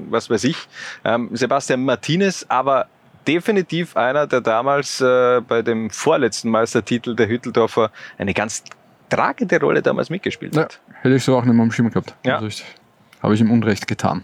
G: was weiß ich. Ähm, Sebastian Martinez, aber definitiv einer, der damals äh, bei dem vorletzten Meistertitel der Hütteldorfer eine ganz tragende Rolle damals mitgespielt
H: Ja,
G: hat.
H: hätte ich so auch nicht mehr am Schirm gehabt.
G: Ja.
H: Also ich, habe ich ihm Unrecht getan.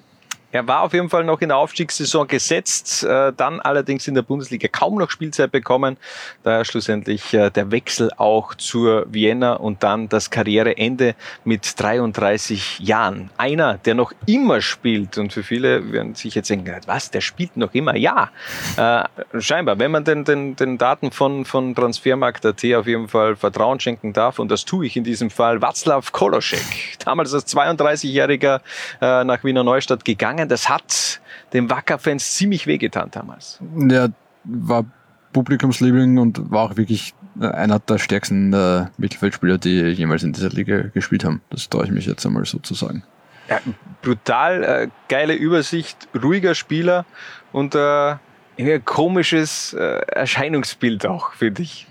G: Er war auf jeden Fall noch in der Aufstiegssaison gesetzt, äh, dann allerdings in der Bundesliga kaum noch Spielzeit bekommen. Daher schlussendlich äh, der Wechsel auch zur Vienna und dann das Karriereende mit 33 Jahren. Einer, der noch immer spielt und für viele werden sich jetzt denken, was, der spielt noch immer? Ja, äh, scheinbar, wenn man den, den, den Daten von, von Transfermarkt.at auf jeden Fall Vertrauen schenken darf und das tue ich in diesem Fall, Václav Koloschek, damals als 32-Jähriger äh, nach Wiener Neustadt gegangen. Das hat den Wacker-Fans ziemlich wehgetan damals.
H: Der war Publikumsliebling und war auch wirklich einer der stärksten äh, Mittelfeldspieler, die jemals in dieser Liga gespielt haben. Das traue ich mich jetzt einmal so zu sagen.
G: Ja, brutal, äh, geile Übersicht, ruhiger Spieler und äh, ein komisches äh, Erscheinungsbild auch, finde ich.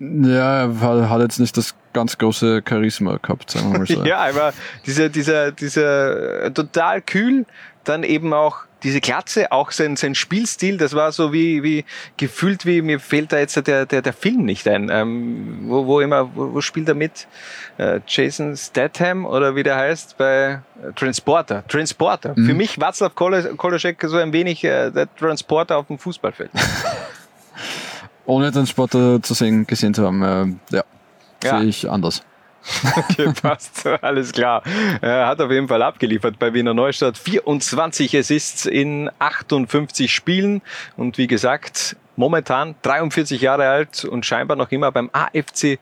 H: Ja, er hat jetzt nicht das ganz große Charisma gehabt, sagen wir mal so.
G: ja, aber dieser, dieser, dieser äh, total kühl, dann eben auch diese Glatze, auch sein, sein Spielstil, das war so wie, wie gefühlt wie, mir fehlt da jetzt der, der, der Film nicht ein. Ähm, wo, wo immer, wo, wo spielt er mit? Äh, Jason Statham oder wie der heißt bei äh, Transporter. Transporter. Mhm. Für mich Václav Koloschek so ein wenig äh, der Transporter auf dem Fußballfeld.
H: Ohne den Sportler zu sehen, gesehen zu haben, äh, ja, ja. sehe ich anders.
G: Okay, passt. Alles klar. Er hat auf jeden Fall abgeliefert bei Wiener Neustadt. 24 Assists in 58 Spielen. Und wie gesagt, momentan 43 Jahre alt und scheinbar noch immer beim AFC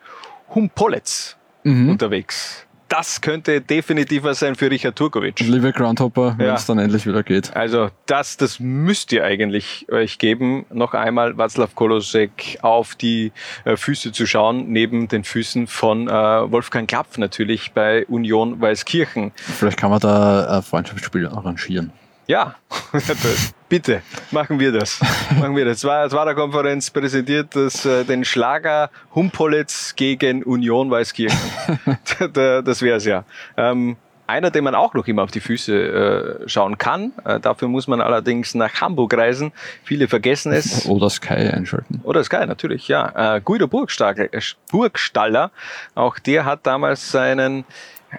G: Humpoletz mhm. unterwegs das könnte definitiv was sein für Richard Turkovic.
H: Liebe Groundhopper, wenn ja. es dann endlich wieder geht.
G: Also das, das müsst ihr eigentlich euch geben, noch einmal Václav Kolosek auf die äh, Füße zu schauen, neben den Füßen von äh, Wolfgang Klapf natürlich bei Union Weißkirchen.
H: Vielleicht kann man da ein Freundschaftsspiel arrangieren.
G: Ja, bitte, machen wir das. Machen wir das. Es war der Konferenz präsentiert das, äh, den Schlager Humpolitz gegen Union Weißkirchen. das wäre es ja. Ähm, einer, den man auch noch immer auf die Füße äh, schauen kann. Äh, dafür muss man allerdings nach Hamburg reisen. Viele vergessen es.
H: Oder Sky einschalten.
G: Oder Sky, natürlich, ja. Äh, Guido Burgstaller, äh, Burgstaller, auch der hat damals seinen,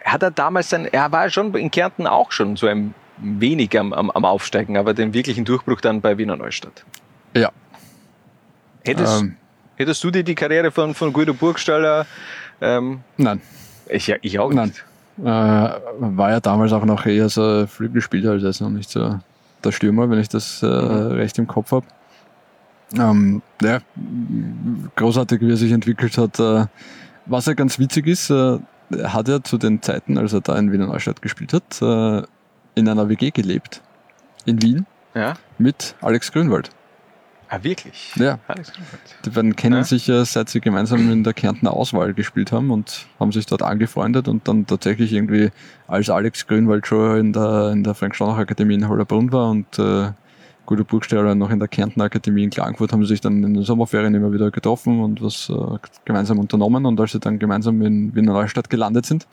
G: hat er damals sein, er war schon in Kärnten auch schon so ein wenig am, am, am Aufsteigen, aber den wirklichen Durchbruch dann bei Wiener Neustadt.
H: Ja.
G: Hättest, ähm. hättest du dir die Karriere von, von Guido Burgstaller?
H: Ähm, Nein.
G: Ich, ja, ich auch nicht.
H: Äh, war ja damals auch noch eher so Flügelspieler, also jetzt noch nicht so der Stürmer, wenn ich das äh, mhm. recht im Kopf habe. Ähm, ja, großartig, wie er sich entwickelt hat. Äh, was ja ganz witzig ist, äh, hat er zu den Zeiten, als er da in Wiener Neustadt gespielt hat, äh, in einer WG gelebt. In Wien.
G: Ja.
H: Mit Alex Grünwald.
G: Ah, wirklich?
H: Ja. Alex Grünwald. Die beiden kennen ja. sich ja, seit sie gemeinsam in der Kärntner Auswahl gespielt haben und haben sich dort angefreundet und dann tatsächlich irgendwie, als Alex Grünwald schon in der, in der Frank-Staunach-Akademie in Hollerbrunn war und äh, Guido Burgsteller noch in der Kärntner Akademie in Klagenfurt, haben sie sich dann in den Sommerferien immer wieder getroffen und was äh, gemeinsam unternommen und als sie dann gemeinsam in Wiener Neustadt gelandet sind,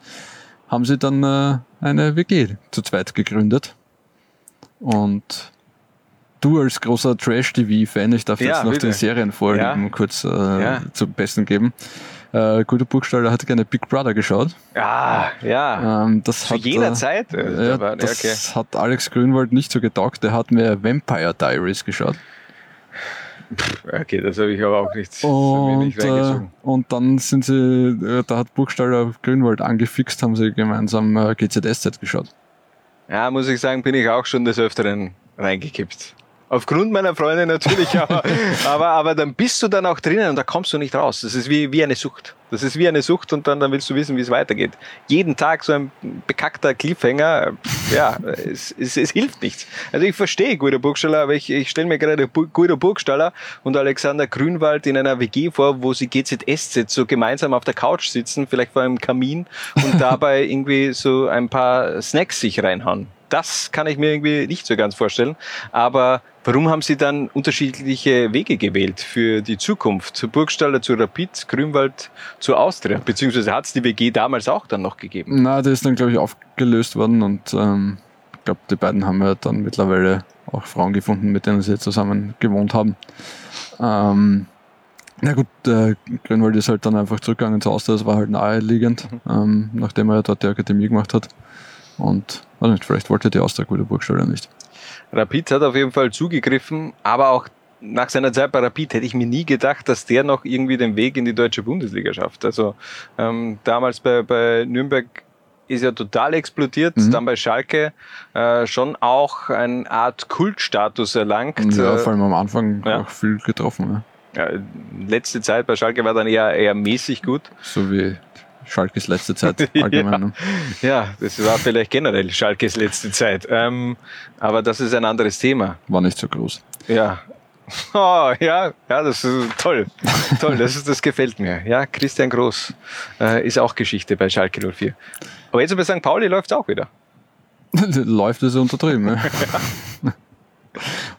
H: haben sie dann äh, eine WG zu zweit gegründet. Und du als großer Trash-TV-Fan, ich darf ja, jetzt noch bitte. den Serienvorlieben ja. kurz äh, ja. zum Besten geben. Äh, Guter Burgstaller hat gerne Big Brother geschaut.
G: Ah, ja.
H: Ähm, das
G: Zu
H: hat,
G: jener äh, Zeit?
H: Ja, das okay. hat Alex Grünwald nicht so getaugt. Der hat mir Vampire Diaries geschaut.
G: Okay, das habe ich aber auch nicht,
H: und, nicht äh, und dann sind sie, äh, da hat Burgstaller Grünwald angefixt, haben sie gemeinsam äh, GZSZ geschaut.
G: Ja, muss ich sagen, bin ich auch schon des Öfteren reingekippt. Aufgrund meiner Freunde natürlich, aber, aber, aber dann bist du dann auch drinnen und da kommst du nicht raus. Das ist wie, wie eine Sucht. Das ist wie eine Sucht und dann, dann willst du wissen, wie es weitergeht. Jeden Tag so ein bekackter Cliffhanger, ja, es, es, es hilft nichts. Also ich verstehe Guido Burgstaller, aber ich, ich stelle mir gerade Guido Burgstaller und Alexander Grünwald in einer WG vor, wo sie GZSZ so gemeinsam auf der Couch sitzen, vielleicht vor einem Kamin und dabei irgendwie so ein paar Snacks sich reinhauen. Das kann ich mir irgendwie nicht so ganz vorstellen. Aber Warum haben Sie dann unterschiedliche Wege gewählt für die Zukunft? Zu Burgstaller, zu Rapid, Grünwald, zu Austria? Beziehungsweise hat es die WG damals auch dann noch gegeben?
H: Na, die ist dann, glaube ich, aufgelöst worden und ähm, ich glaube, die beiden haben ja dann mittlerweile auch Frauen gefunden, mit denen sie zusammen gewohnt haben. Ähm, na gut, der Grünwald ist halt dann einfach zurückgegangen zu Austria, das war halt naheliegend, mhm. ähm, nachdem er dort die Akademie gemacht hat. Und also nicht, vielleicht wollte die Austria gute Burgstaller nicht.
G: Rapid hat auf jeden Fall zugegriffen, aber auch nach seiner Zeit bei Rapid hätte ich mir nie gedacht, dass der noch irgendwie den Weg in die deutsche Bundesliga schafft. Also ähm, damals bei, bei Nürnberg ist ja total explodiert, mhm. dann bei Schalke äh, schon auch eine Art Kultstatus erlangt.
H: Ja, äh, vor allem am Anfang ja. auch viel getroffen.
G: Ja. ja. letzte Zeit bei Schalke war dann eher, eher mäßig gut.
H: So wie Schalkes letzte Zeit allgemein.
G: ja, ja, das war vielleicht generell Schalkes letzte Zeit. Ähm, aber das ist ein anderes Thema.
H: War nicht so groß.
G: Ja, Oh, ja, ja, das ist toll. toll, das, ist, das gefällt mir. Ja, Christian Groß äh, ist auch Geschichte bei Schalke 04. Aber jetzt bei St. Pauli läuft es auch wieder.
H: läuft es untertrieben. Ne? ja.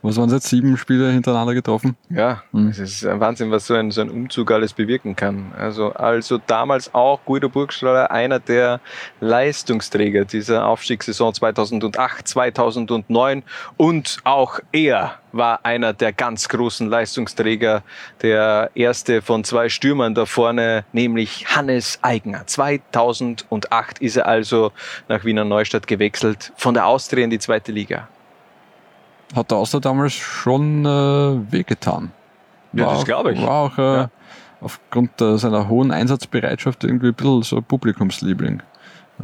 H: Was waren es jetzt? Sieben Spiele hintereinander getroffen?
G: Ja, mhm. es ist ein Wahnsinn, was so ein, so ein Umzug alles bewirken kann. Also, also damals auch Guido Burgstaller, einer der Leistungsträger dieser Aufstiegssaison 2008, 2009 und auch er war einer der ganz großen Leistungsträger, der erste von zwei Stürmern da vorne, nämlich Hannes Eigner. 2008 ist er also nach Wiener Neustadt gewechselt, von der Austria in die zweite Liga
H: hat der Austria damals schon äh, wehgetan.
G: War ja, das glaube ich.
H: War auch äh, ja. aufgrund äh, seiner hohen Einsatzbereitschaft irgendwie ein bisschen so Publikumsliebling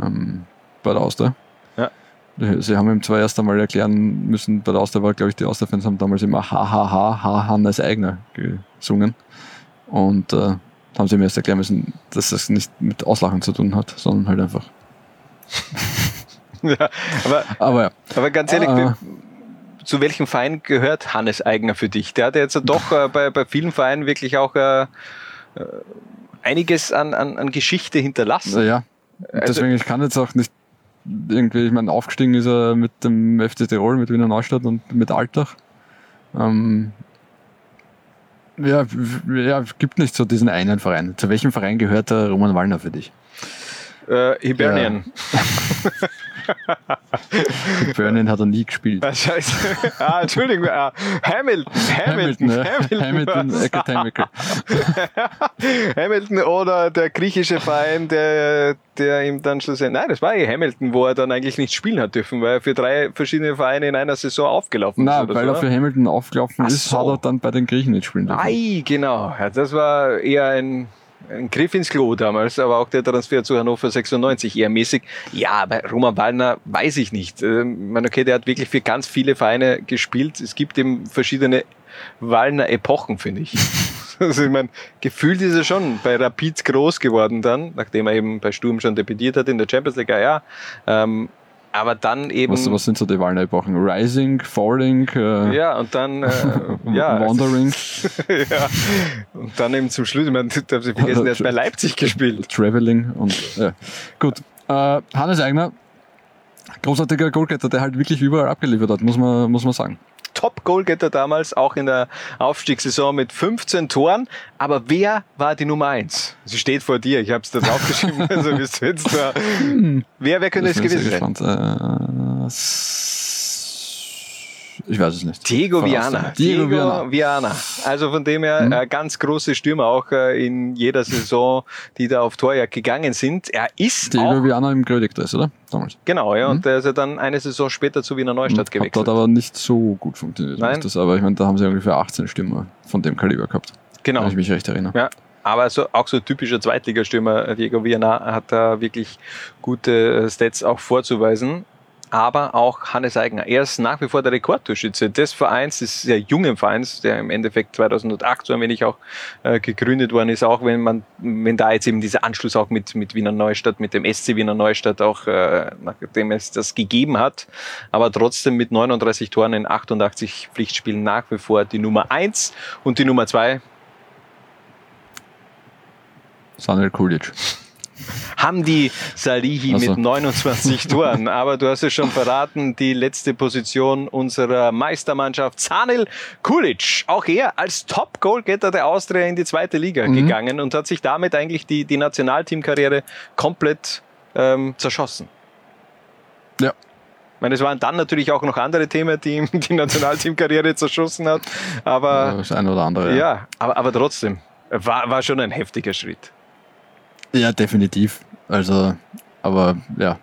H: ähm, bei der Austria.
G: Ja.
H: Sie haben ihm zwar erst einmal erklären müssen, bei der Austria war, glaube ich, die Austria-Fans haben damals immer HHH, H Hannes Eigner gesungen. Und äh, haben sie mir erst erklären müssen, dass das nicht mit Auslachen zu tun hat, sondern halt einfach.
G: ja, aber,
H: aber, ja.
G: aber ganz ehrlich, äh, zu welchem Verein gehört Hannes Eigner für dich? Der hat ja jetzt doch äh, bei, bei vielen Vereinen wirklich auch äh, äh einiges an, an, an Geschichte hinterlassen.
H: Ja, also deswegen, ich kann jetzt auch nicht irgendwie, ich meine, aufgestiegen ist er mit dem FC Tirol, mit Wiener Neustadt und mit Altach. Ähm, ja, ja, gibt nicht so diesen einen Verein. Zu welchem Verein gehört der Roman Wallner für dich?
G: Äh, Hibernian. Ja.
H: Burnin hat er nie gespielt.
G: Ah, scheiße. Ah, Entschuldigung. Ah, Hamilton. Hamilton.
H: Hamilton, Hamilton, Hamilton Academical.
G: Hamilton oder der griechische Verein, der, der ihm dann schlussendlich. Nein, das war eh Hamilton, wo er dann eigentlich nicht spielen hat dürfen, weil er für drei verschiedene Vereine in einer Saison aufgelaufen
H: Nein,
G: ist.
H: Nein, weil
G: so,
H: er für Hamilton aufgelaufen Ach ist, so. hat er dann bei den Griechen nicht spielen dürfen.
G: Ei, genau. Ja, das war eher ein ein Griff ins Klo damals, aber auch der Transfer zu Hannover 96 eher mäßig. Ja, aber Roman Wallner weiß ich nicht. Ähm, man, okay, der hat wirklich für ganz viele Vereine gespielt. Es gibt eben verschiedene Wallner Epochen, finde ich. Also ich meine, gefühlt ist er schon bei Rapid groß geworden dann, nachdem er eben bei Sturm schon debütiert hat in der Champions League, ja. Ähm, aber dann eben.
H: Was, was sind so die Wahlepochen? Rising, Falling? Äh,
G: ja, und dann. Äh, ja,
H: Wandering.
G: ja. Und dann eben zum Schluss, ich meine, da haben sie vergessen, er hat bei Leipzig gespielt.
H: Traveling und. Ja. Gut. Äh, Hannes Eigner, großartiger Goalgetter, der halt wirklich überall abgeliefert hat, muss man, muss man sagen.
G: Top-Goalgetter damals, auch in der Aufstiegssaison mit 15 Toren. Aber wer war die Nummer 1? Sie steht vor dir, ich habe es da draufgeschrieben. also bist du jetzt da. Wer, wer könnte es gewesen sein? Äh,
H: ich weiß es nicht.
G: Diego Viana.
H: Diego, Diego
G: Viana. Also von dem her mhm. äh, ganz große Stürmer auch äh, in jeder Saison, die da auf Torjagd gegangen sind. Er ist
H: Diego
G: auch,
H: Viana im Grödigdress, oder?
G: Damals. Genau, ja. Mhm. Und der ist ja dann eine Saison später zu Wiener Neustadt mhm. gewechselt.
H: Hat dort aber nicht so gut funktioniert.
G: Nein.
H: Das, aber ich meine, da haben sie ungefähr 18 Stürmer von dem Kaliber gehabt.
G: Genau.
H: Wenn ich mich recht erinnere.
G: Ja. Aber so, auch so typischer Zweitligastürmer, Diego Viana, hat da wirklich gute Stats auch vorzuweisen aber auch Hannes Eigner. Er ist nach wie vor der Rekordtorschütze des Vereins, des sehr jungen Vereins, der im Endeffekt 2008 so ein wenig auch äh, gegründet worden ist, auch wenn man, wenn da jetzt eben dieser Anschluss auch mit, mit Wiener Neustadt, mit dem SC Wiener Neustadt auch, äh, nachdem es das gegeben hat, aber trotzdem mit 39 Toren in 88 Pflichtspielen nach wie vor die Nummer eins und die Nummer zwei.
H: Sanel Kulic
G: haben die Salihi also. mit 29 Toren. Aber du hast es schon verraten, die letzte Position unserer Meistermannschaft, Sanil Kulic. Auch er als Top-Goalgetter der Austria in die zweite Liga mhm. gegangen und hat sich damit eigentlich die, die Nationalteamkarriere komplett ähm, zerschossen.
H: Ja.
G: Ich meine, es waren dann natürlich auch noch andere Themen, die ihm die Nationalteamkarriere zerschossen hat. Aber
H: das eine oder andere.
G: Ja, aber, aber trotzdem war, war schon ein heftiger Schritt.
H: Ja, definitiv. Also, aber ja,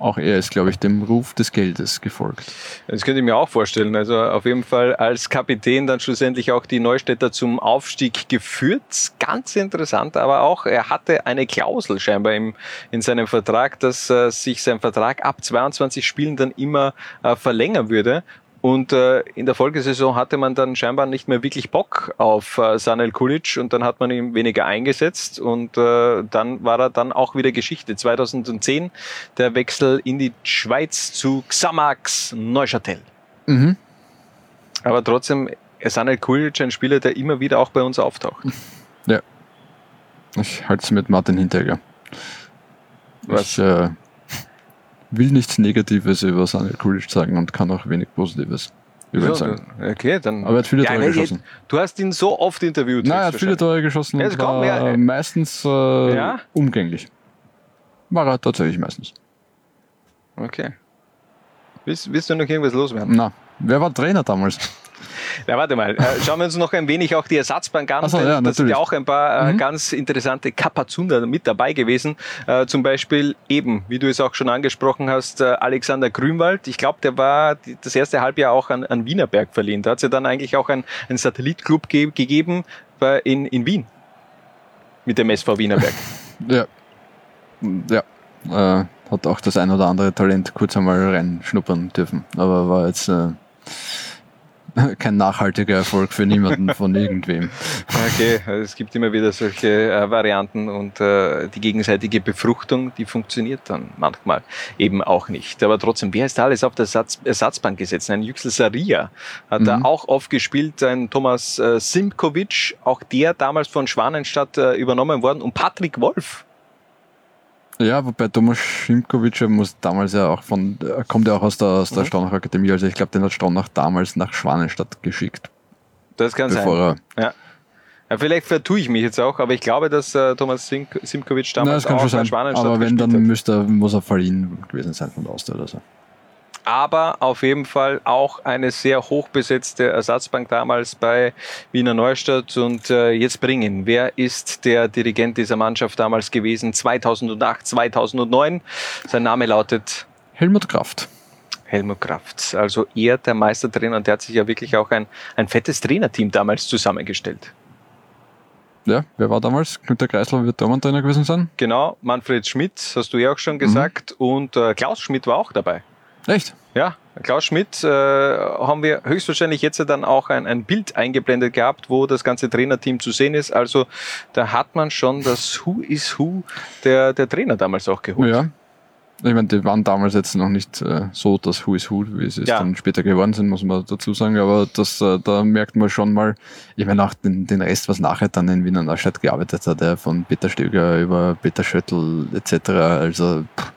H: auch er ist, glaube ich, dem Ruf des Geldes gefolgt.
G: Das könnte ich mir auch vorstellen. Also auf jeden Fall als Kapitän dann schlussendlich auch die Neustädter zum Aufstieg geführt. Ganz interessant, aber auch er hatte eine Klausel scheinbar im, in seinem Vertrag, dass äh, sich sein Vertrag ab 22 Spielen dann immer äh, verlängern würde. Und äh, in der Folgesaison hatte man dann scheinbar nicht mehr wirklich Bock auf äh, Sanel Kulic und dann hat man ihn weniger eingesetzt und äh, dann war er dann auch wieder Geschichte. 2010 der Wechsel in die Schweiz zu Xamax Neuchâtel.
H: Mhm.
G: Aber trotzdem Sanel Kulic ein Spieler, der immer wieder auch bei uns auftaucht.
H: Ja. Ich halte es mit Martin Hinteregger.
G: Was?
H: Ich äh, will nichts Negatives über Sanel Kulic sagen und kann auch wenig Positives über ihn
G: So,
H: sagen.
G: okay, dann.
H: Aber er hat viele Tore
G: aber jetzt-
H: geschossen.
G: Du hast ihn so oft interviewt.
H: Nein, er hat viele. Tore geschossen
G: Ja,
H: und war
G: mir-
H: meistens äh,
G: Ja?
H: umgänglich. War er tatsächlich meistens.
G: Okay. Willst, willst du noch irgendwas loswerden?
H: Na, wer war Trainer damals?
G: Na, warte mal. Äh, Schauen wir uns noch ein wenig auch die Ersatzbank an.
H: So, ja,
G: da sind ja auch ein paar äh,
H: Mhm.
G: ganz interessante Kapazunder mit dabei gewesen. Äh, zum Beispiel eben, wie du es auch schon angesprochen hast, Alexander Grünwald. Ich glaube, der war das erste Halbjahr auch an, an Wienerberg verliehen. Da hat es ja dann eigentlich auch ein, ein Satellitclub ge gegeben in, in Wien. Mit dem SV Wienerberg.
H: Ja. Ja. Äh, hat auch das ein oder andere Talent kurz einmal reinschnuppern dürfen. Aber war jetzt äh, kein nachhaltiger Erfolg für niemanden von irgendwem.
G: Okay, es gibt immer wieder solche äh, Varianten und äh, die gegenseitige Befruchtung, die funktioniert dann manchmal eben auch nicht. Aber trotzdem, wer ist da alles auf der Ersatz Ersatzbank gesetzt? Ein Yüksel Saria hat da
H: Mhm.
G: auch oft gespielt, ein Thomas äh, Simkovic, auch der damals von Schwanenstadt äh, übernommen worden und Patrick Wolf.
H: Ja, wobei Thomas Schimkovic muss damals ja auch von, er kommt ja auch aus der, aus der
G: Mhm.
H: Staunach Akademie, also ich glaube, den hat Staunach damals nach Schwanenstadt geschickt.
G: Das kann sein. Ja. Ja, vielleicht vertue ich mich jetzt auch, aber ich glaube, dass äh, Thomas Sim Simkovic damals
H: das kann
G: auch
H: schon sein.
G: Schwanenstadt
H: Aber wenn, dann müsste, er- muss er verliehen gewesen sein von der Austria oder so.
G: Aber auf jeden Fall auch eine sehr hochbesetzte Ersatzbank damals bei Wiener Neustadt. Und äh, jetzt bringen, wer ist der Dirigent dieser Mannschaft damals gewesen? 2008, 2009. Sein Name lautet
H: Helmut Kraft.
G: Helmut Kraft. Also er, der Meistertrainer, und der hat sich ja wirklich auch ein, ein fettes Trainerteam damals zusammengestellt.
H: Ja, wer war damals? Günter Kreisler wird Tormann-Trainer gewesen sein.
G: Genau, Manfred Schmidt, hast du ja auch schon gesagt, und äh, Klaus Schmidt war auch dabei.
H: Echt?
G: Ja, Klaus Schmidt äh, haben wir höchstwahrscheinlich jetzt dann auch ein, ein Bild eingeblendet gehabt, wo das ganze Trainerteam zu sehen ist. Also da hat man schon das Who is Who der, der Trainer damals auch geholt.
H: Ja. Ich meine, die waren damals jetzt noch nicht äh, so das Who is Who, wie sie es
G: Ja.
H: dann später geworden sind, muss man dazu sagen. Aber das, äh, da merkt man schon mal, ich meine auch den, den Rest, was nachher dann in Wiener Neustadt gearbeitet hat, der von Peter Stöger über Peter Schöttl etc. Also pff,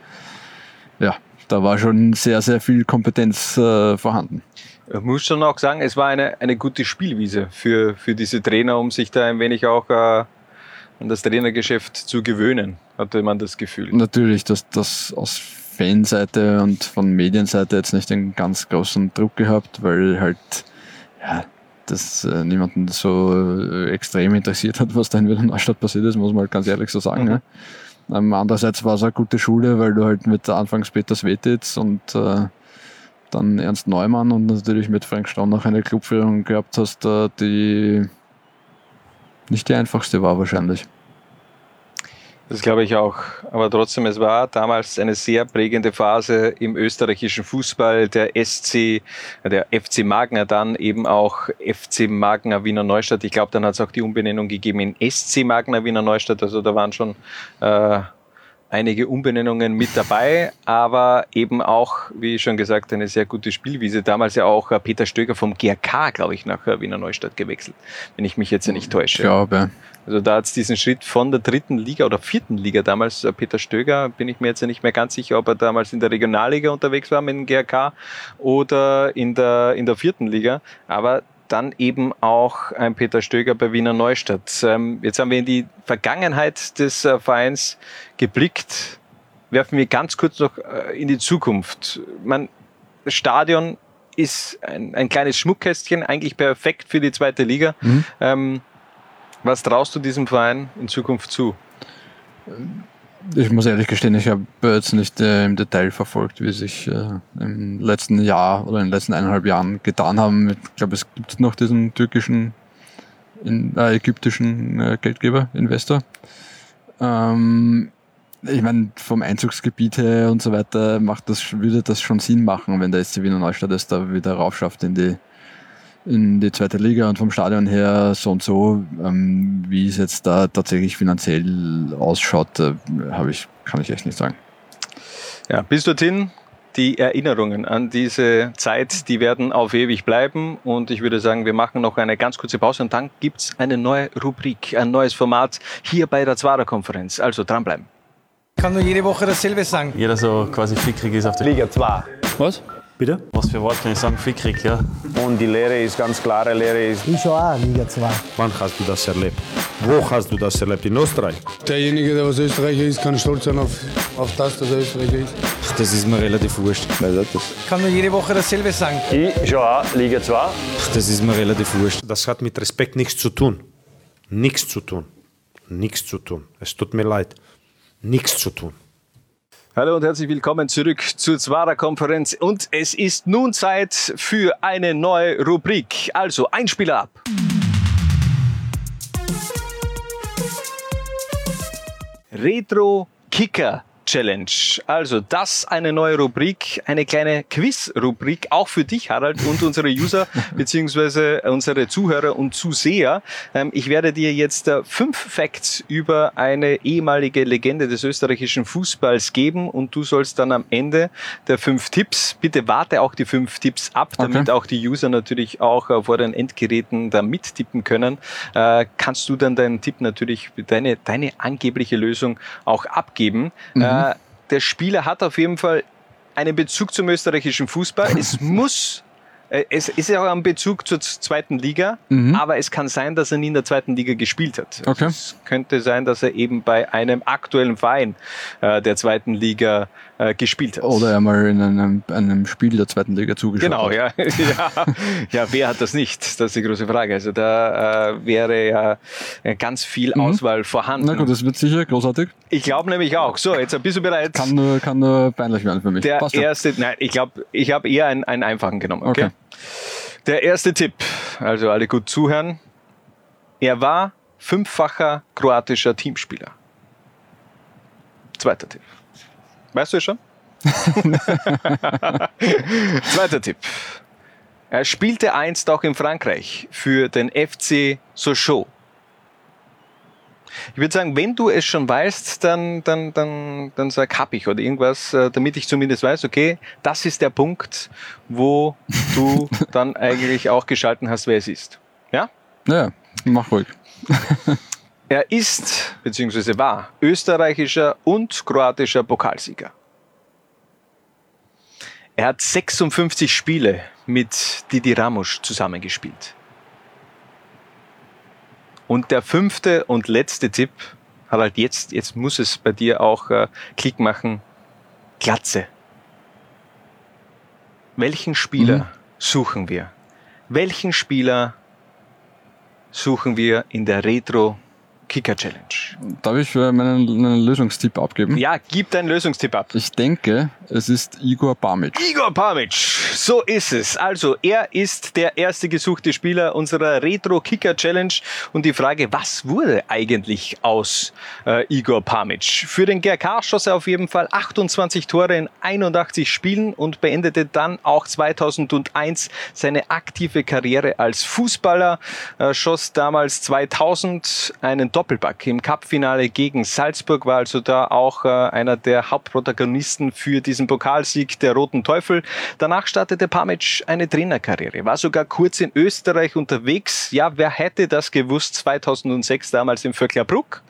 H: ja, da war schon sehr, sehr viel Kompetenz äh, vorhanden.
G: Ich muss schon auch sagen, es war eine, eine gute Spielwiese für, für diese Trainer, um sich da ein wenig auch äh, an das Trainergeschäft zu gewöhnen, hatte man das Gefühl.
H: Natürlich, dass das aus Fanseite und von Medienseite jetzt nicht einen ganz großen Druck gehabt, weil halt ja, das äh, niemanden so äh, extrem interessiert hat, was da in Wiener Neustadt passiert ist, muss man halt ganz ehrlich so sagen.
G: Mhm.
H: Ne? Ähm, andererseits war es eine gute Schule, weil du halt mit anfangs Peter Svetitz und äh, dann Ernst Neumann und natürlich mit Frank Staunach eine Clubführung gehabt hast, äh, die nicht die einfachste war wahrscheinlich.
G: Das glaube ich auch. Aber trotzdem, es war damals eine sehr prägende Phase im österreichischen Fußball. Der SC, der FC Magner, dann eben auch FC Magner Wiener Neustadt. Ich glaube, dann hat es auch die Umbenennung gegeben in SC Magner Wiener Neustadt. Also da waren schon äh, einige Umbenennungen mit dabei, aber eben auch, wie schon gesagt, eine sehr gute Spielwiese. Damals ja auch äh, Peter Stöger vom GRK, glaube ich, nach äh, Wiener Neustadt gewechselt, wenn ich mich jetzt nicht täusche.
H: Ich glaube,
G: Also da hat es diesen Schritt von der dritten Liga oder vierten Liga damals, äh, Peter Stöger, bin ich mir jetzt nicht mehr ganz sicher, ob er damals in der Regionalliga unterwegs war mit dem GRK oder in der, in der vierten Liga. Aber dann eben auch ein Peter Stöger bei Wiener Neustadt. Ähm, jetzt haben wir in die Vergangenheit des äh, Vereins geblickt. Werfen wir ganz kurz noch äh, in die Zukunft. Man, das Stadion ist ein, ein kleines Schmuckkästchen, eigentlich perfekt für die zweite Liga.
H: Mhm.
G: Ähm, was traust du diesem Verein in Zukunft zu?
H: Ich muss ehrlich gestehen, ich habe jetzt nicht äh, im Detail verfolgt, wie sich äh, im letzten Jahr oder in den letzten eineinhalb Jahren getan haben. Ich glaube, es gibt noch diesen türkischen, in, äh, ägyptischen äh, Geldgeber, Investor. Ähm, ich meine, vom Einzugsgebiet her und so weiter macht das, würde das schon Sinn machen, wenn der SC Wiener Neustadt es da wieder raufschafft in die, in die zweite Liga und vom Stadion her so und so, ähm, wie es jetzt da tatsächlich finanziell ausschaut, äh, habe ich, kann ich echt nicht sagen.
G: Ja, bis dorthin die Erinnerungen an diese Zeit, die werden auf ewig bleiben. Und ich würde sagen, wir machen noch eine ganz kurze Pause und dann gibt's eine neue Rubrik, ein neues Format hier bei der Zwarer-Konferenz. Also dranbleiben.
J: Kann nur jede Woche dasselbe sagen.
M: Jeder so quasi fickrig ist auf der
D: Liga 2.
M: Was?
B: Bitte?
M: Was für Wort kann ich sagen? Fickrig, ja.
K: Und die Lehre ist ganz klare Lehre ist,
C: Ich schon auch Liga 2.
F: Wann hast du das erlebt? Wo hast du das erlebt? In Österreich? Derjenige, der was Österreicher ist, kann stolz sein auf, auf das, dass er Österreicher ist.
M: Ach, das ist mir relativ wurscht.
J: Kann nur jede Woche dasselbe sagen.
D: Ich schon auch Liga 2.
M: Ach, das ist mir relativ wurscht.
F: Das hat mit Respekt nichts zu tun. Nichts zu tun. Nichts zu tun. Es tut mir leid. Nichts zu tun.
G: Hallo und herzlich willkommen zurück zur Zwara-Konferenz. Und es ist nun Zeit für eine neue Rubrik. Also, ein Spieler ab. Retro Kicker Challenge. Also das eine neue Rubrik, eine kleine Quiz-Rubrik, auch für dich, Harald, und unsere User beziehungsweise unsere Zuhörer und Zuseher. Ähm, ich werde dir jetzt äh, fünf Facts über eine ehemalige Legende des österreichischen Fußballs geben und du sollst dann am Ende der fünf Tipps, bitte warte auch die fünf Tipps ab, damit
H: Okay.
G: auch die User natürlich auch äh, vor den Endgeräten da mittippen können, äh, kannst du dann deinen Tipp natürlich, deine, deine angebliche Lösung auch abgeben.
H: Mhm.
G: Äh, der Spieler hat auf jeden Fall einen Bezug zum österreichischen Fußball. Es muss, äh, es ist ja auch ein Bezug zur zweiten Liga,
H: Mhm.
G: aber es kann sein, dass er nie in der zweiten Liga gespielt hat. Also
H: Okay.
G: Es könnte sein, dass er eben bei einem aktuellen Verein äh, der zweiten Liga äh, gespielt hat.
H: Oder einmal in einem, einem Spiel der zweiten Liga zugeschaut.
G: Genau,
H: hat.
G: ja. ja. Ja, wer hat das nicht? Das ist die große Frage. Also da äh, wäre ja äh, ganz viel Auswahl vorhanden.
H: Mhm. Na gut, das wird sicher großartig.
G: Ich glaube nämlich auch. So, jetzt bist du bereit.
H: Kann nur, kann nur peinlich werden für mich.
G: Der
H: Passt
G: erste, nein, ich glaube, ich habe eher einen, einen einfachen genommen. Okay?
H: Okay.
G: Der erste Tipp, also alle gut zuhören. Er war fünffacher kroatischer Teamspieler. Zweiter Tipp. Weißt du es schon? Zweiter Tipp. Er spielte einst auch in Frankreich für den FC Sochaux. Ich würde sagen, wenn du es schon weißt, dann, dann, dann, dann sag hab ich oder irgendwas, äh, damit ich zumindest weiß, okay, das ist der Punkt, wo du dann eigentlich auch geschalten hast, wer es ist. Ja?
H: Ja, mach ruhig.
G: Er ist, beziehungsweise war, österreichischer und kroatischer Pokalsieger. Er hat 56 Spiele mit Didi Ramos zusammengespielt. Und der fünfte und letzte Tipp, Harald, jetzt, jetzt muss es bei dir auch äh, Klick machen. Glatze. Welchen Spieler
H: Mhm.
G: suchen wir? Welchen Spieler suchen wir in der Retro Kicker Challenge?
H: Darf ich meinen, meinen Lösungstipp abgeben?
G: Ja, gib deinen Lösungstipp ab.
H: Ich denke, es ist Igor Bamic.
G: Igor Pavic, so ist es. Also, er ist der erste gesuchte Spieler unserer Retro Kicker Challenge. Und die Frage, was wurde eigentlich aus äh, Igor Pamic? Für den GRK schoss er auf jeden Fall 28 Tore in 81 Spielen und beendete dann auch 2001 seine aktive Karriere als Fußballer. Er schoss damals 2000 einen Doppelpack im Cupfinale gegen Salzburg, war also da auch äh, einer der Hauptprotagonisten für diesen Pokalsieg der Roten Teufel. Danach startete Pamic eine Trainerkarriere, war sogar kurz in Österreich unterwegs. Ja, wer hätte das gewusst 2006 damals in Vöcklerbruck?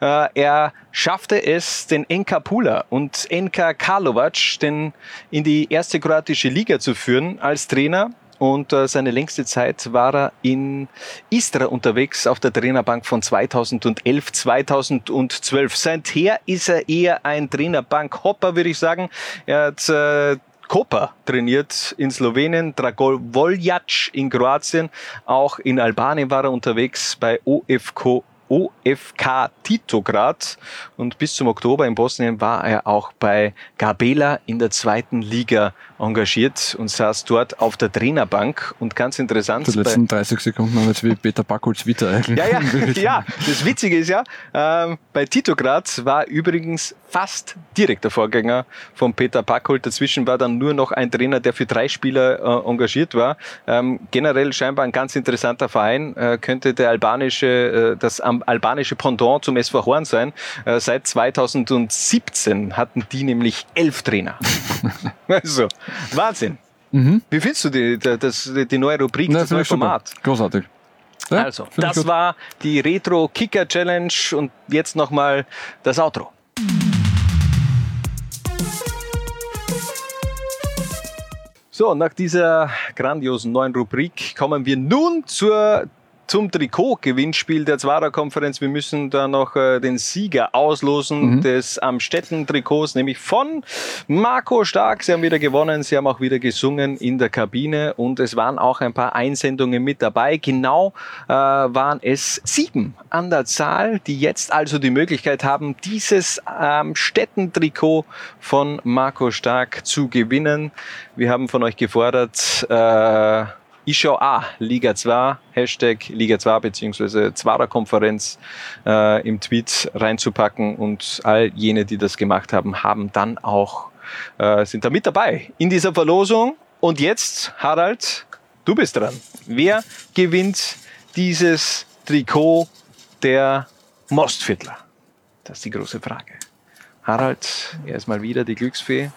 G: Äh, er schaffte es, den Enka Pula und Enka Karlovac den in die erste kroatische Liga zu führen als Trainer. Und äh, seine längste Zeit war er in Istra unterwegs auf der Trainerbank von 2011, 2012. Seither ist er eher ein Trainerbank-Hopper, würde ich sagen. Er hat äh, Koper trainiert in Slowenien, Dragol Voljac in Kroatien, auch in Albanien war er unterwegs bei OFK OFK Titograd und bis zum Oktober in Bosnien war er auch bei Gabela in der zweiten Liga engagiert und saß dort auf der Trainerbank und ganz interessant.
H: Die letzten 30 Sekunden haben jetzt wie Peter Bakulz wieder eigentlich.
G: Ja, ja, ja. Das Witzige ist ja, ähm, bei Titograd war übrigens fast direkter Vorgänger von Peter Backholt. Dazwischen war dann nur noch ein Trainer, der für drei Spieler äh, engagiert war. Ähm, generell scheinbar ein ganz interessanter Verein. Äh, könnte der albanische, äh, das am albanische Pendant zum SV Horn sein. Äh, seit 2017 hatten die nämlich elf Trainer. also, Wahnsinn.
H: Mhm.
G: Wie findest du die, das, die neue Rubrik,
H: Na,
G: das neue
H: ich super.
G: Format?
H: Großartig. Ja,
G: also, das
H: gut.
G: war die Retro Kicker Challenge und jetzt nochmal das Outro. So, nach dieser grandiosen neuen Rubrik kommen wir nun zur, zum Trikot-Gewinnspiel der Zwarer-Konferenz. Wir müssen da noch äh, den Sieger auslosen
H: Mhm.
G: des Amstetten-Trikots, nämlich von Marco Stark. Sie haben wieder gewonnen, sie haben auch wieder gesungen in der Kabine und es waren auch ein paar Einsendungen mit dabei. Genau äh, waren es sieben an der Zahl, die jetzt also die Möglichkeit haben, dieses Amstetten-Trikot von Marco Stark zu gewinnen. Wir haben von euch gefordert, äh, ich schau A, Liga 2, Hashtag Liga 2 beziehungsweise Zwarer Konferenz äh, im Tweet reinzupacken und all jene, die das gemacht haben, haben dann auch, äh, sind da mit dabei in dieser Verlosung. Und jetzt, Harald, du bist dran. Wer gewinnt dieses Trikot der Mostviertler? Das ist die große Frage. Harald, er ist mal wieder die Glücksfee.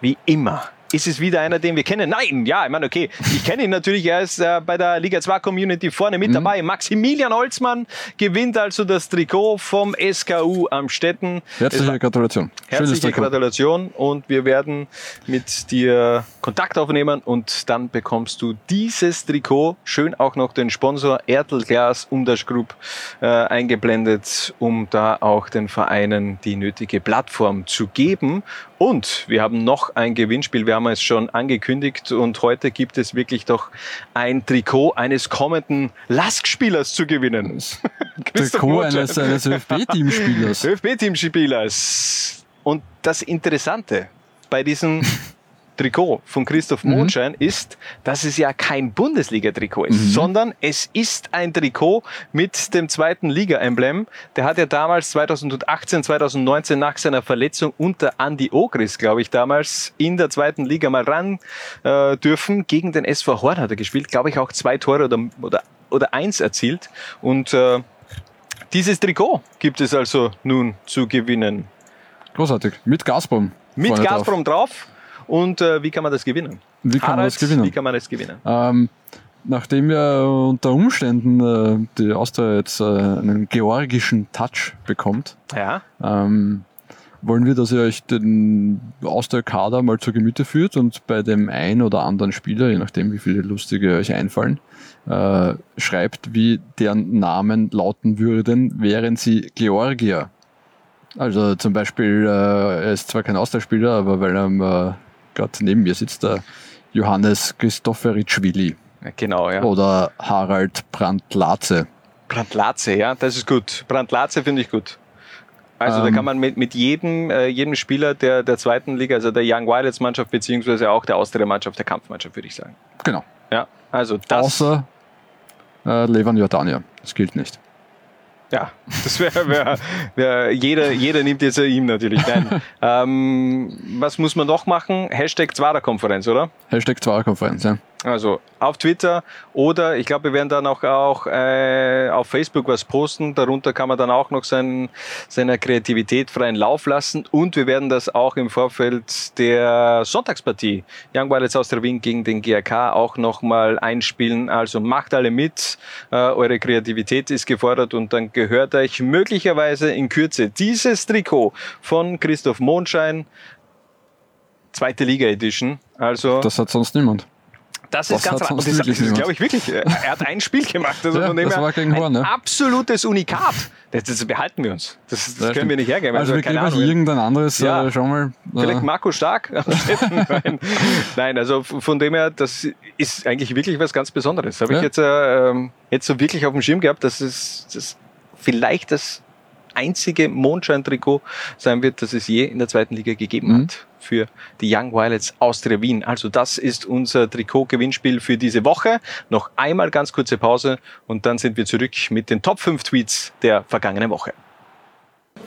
G: Wie immer. Ist es wieder einer, den wir kennen? Nein, ja, ich meine, okay. Ich kenne ihn natürlich, er ist äh, bei der Liga 2 Community vorne mit dabei. Maximilian Holzmann gewinnt also das Trikot vom SKU Amstetten. Es
H: Herzliche Gratulation.
G: Herzliche. Gratulation und wir werden mit dir Kontakt aufnehmen und dann bekommst du dieses Trikot, schön auch noch den Sponsor Ertelglas Umdash Group äh, eingeblendet, um da auch den Vereinen die nötige Plattform zu geben. Und wir haben noch ein Gewinnspiel, wir haben es schon angekündigt und heute gibt es wirklich doch ein Trikot eines kommenden Lask-Spielers zu gewinnen.
H: Trikot eines, eines ÖFB-Teamspielers.
G: ÖFB-Teamspielers. Und das Interessante bei diesem Trikot von Christoph
H: Mhm.
G: Mondschein ist, dass es ja kein Bundesliga-Trikot ist,
H: Mhm.
G: sondern es ist ein Trikot mit dem zweiten Liga-Emblem. Der hat ja damals 2018, 2019 nach seiner Verletzung unter Andy Ogris, glaube ich, damals in der zweiten Liga mal ran äh, dürfen. Gegen den SV Horn hat er gespielt, glaube ich, auch zwei Tore oder, oder, oder eins erzielt. Und äh, dieses Trikot gibt es also nun zu gewinnen.
H: Großartig. Mit Gazprom.
G: Mit
H: vorne drauf.
G: Drauf. Und äh, wie kann man das gewinnen?
H: Wie kann man
G: Harald,
H: das gewinnen?
G: Wie kann man das gewinnen?
H: Ähm, nachdem ja unter Umständen äh, die Austria jetzt äh, einen georgischen Touch bekommt,
G: Ja.
H: ähm, wollen wir, dass ihr euch den Austria-Kader mal zu Gemüte führt und bei dem ein oder anderen Spieler, je nachdem wie viele lustige euch einfallen, äh, schreibt, wie deren Namen lauten würden, wären sie Georgier. Also zum Beispiel, äh, er ist zwar kein Austria-Spieler, aber weil er äh, gerade neben mir sitzt, der Johannes Christoferitschwili.
G: Genau, ja.
H: Oder Harald Brandt-Latze.
G: Brandlatze, ja, das ist gut. Brandlatze finde ich gut. Also da
H: Ähm.
G: kann man mit, mit jedem, äh, jedem Spieler der, der zweiten Liga, also der Young Violets Mannschaft, beziehungsweise auch der Austria-Mannschaft, der Kampfmannschaft, würde ich sagen.
H: Genau.
G: Ja, also das.
H: Außer äh, Levan Jordania. Das gilt nicht.
G: Ja, das wäre wär, wär, jeder, jeder nimmt jetzt ihm natürlich. Nein. ähm, was muss man noch machen? Hashtag Zwarer-Konferenz, oder?
H: Hashtag Zwarer-Konferenz, ja.
G: Also auf Twitter oder ich glaube, wir werden dann auch, auch äh, auf Facebook was posten. Darunter kann man dann auch noch sein, seiner Kreativität freien Lauf lassen. Und wir werden das auch im Vorfeld der Sonntagspartie Young Violets aus der Wien gegen den GRK auch nochmal einspielen. Also macht alle mit. Äh, eure Kreativität ist gefordert und dann gehört euch möglicherweise in Kürze dieses Trikot von Christoph Mondschein. Zweite Liga Edition. Also
H: Das hat sonst niemand.
G: Das
H: Das
G: ist ganz
H: hat
G: das, das glaube ich, wirklich. äh, Er hat ein Spiel gemacht. Also
H: Ja, das war gegen
G: ein
H: Horn, ne?
G: absolutes Unikat. Das, das behalten wir uns. Das, das
H: Ja,
G: können
H: stimmt.
G: wir nicht hergeben.
H: Also, wir geben euch irgendein anderes
G: Ja.
H: äh, schon mal.
G: Vielleicht
H: Äh,
G: Marco Stark. Nein. Nein, also von dem her, das ist eigentlich wirklich was ganz Besonderes. Habe ich
H: Ja.
G: jetzt, äh, ähm, jetzt so wirklich auf dem Schirm gehabt, dass es das vielleicht das einzige Mondschein-Trikot sein wird, das es je in der zweiten Liga gegeben
H: Mhm.
G: hat für die Young Violets Austria Wien. Also das ist unser Trikot-Gewinnspiel für diese Woche. Noch einmal ganz kurze Pause und dann sind wir zurück mit den Top 5 Tweets der vergangenen Woche.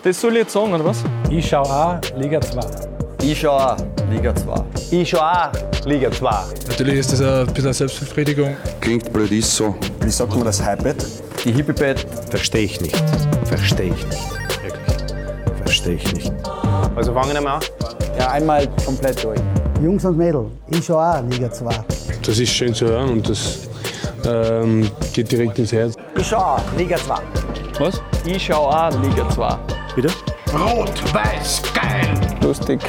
N: Das soll ich jetzt sagen, oder was?
J: Ich schau auch Liga 2.
D: Ich schau auch Liga 2.
K: Ich schau auch Liga 2.
N: Natürlich ist das ein bisschen eine Selbstbefriedigung.
F: Klingt blöd, ist so.
D: Wie sagt man das Hyped? Die Hippie-Bett.
F: Verstehe ich nicht. Verstehe ich nicht. Wirklich. Verstehe ich nicht.
K: Also fangen wir mal an.
C: Ja, einmal komplett durch. Jungs und Mädels, ich auch Liga 2.
F: Das ist schön zu hören und das ähm, geht direkt ins Herz.
C: Ich auch Liga 2.
N: Was? Ich schau auch Liga 2.
F: Bitte?
I: Rot, weiß, geil.
N: Lustig.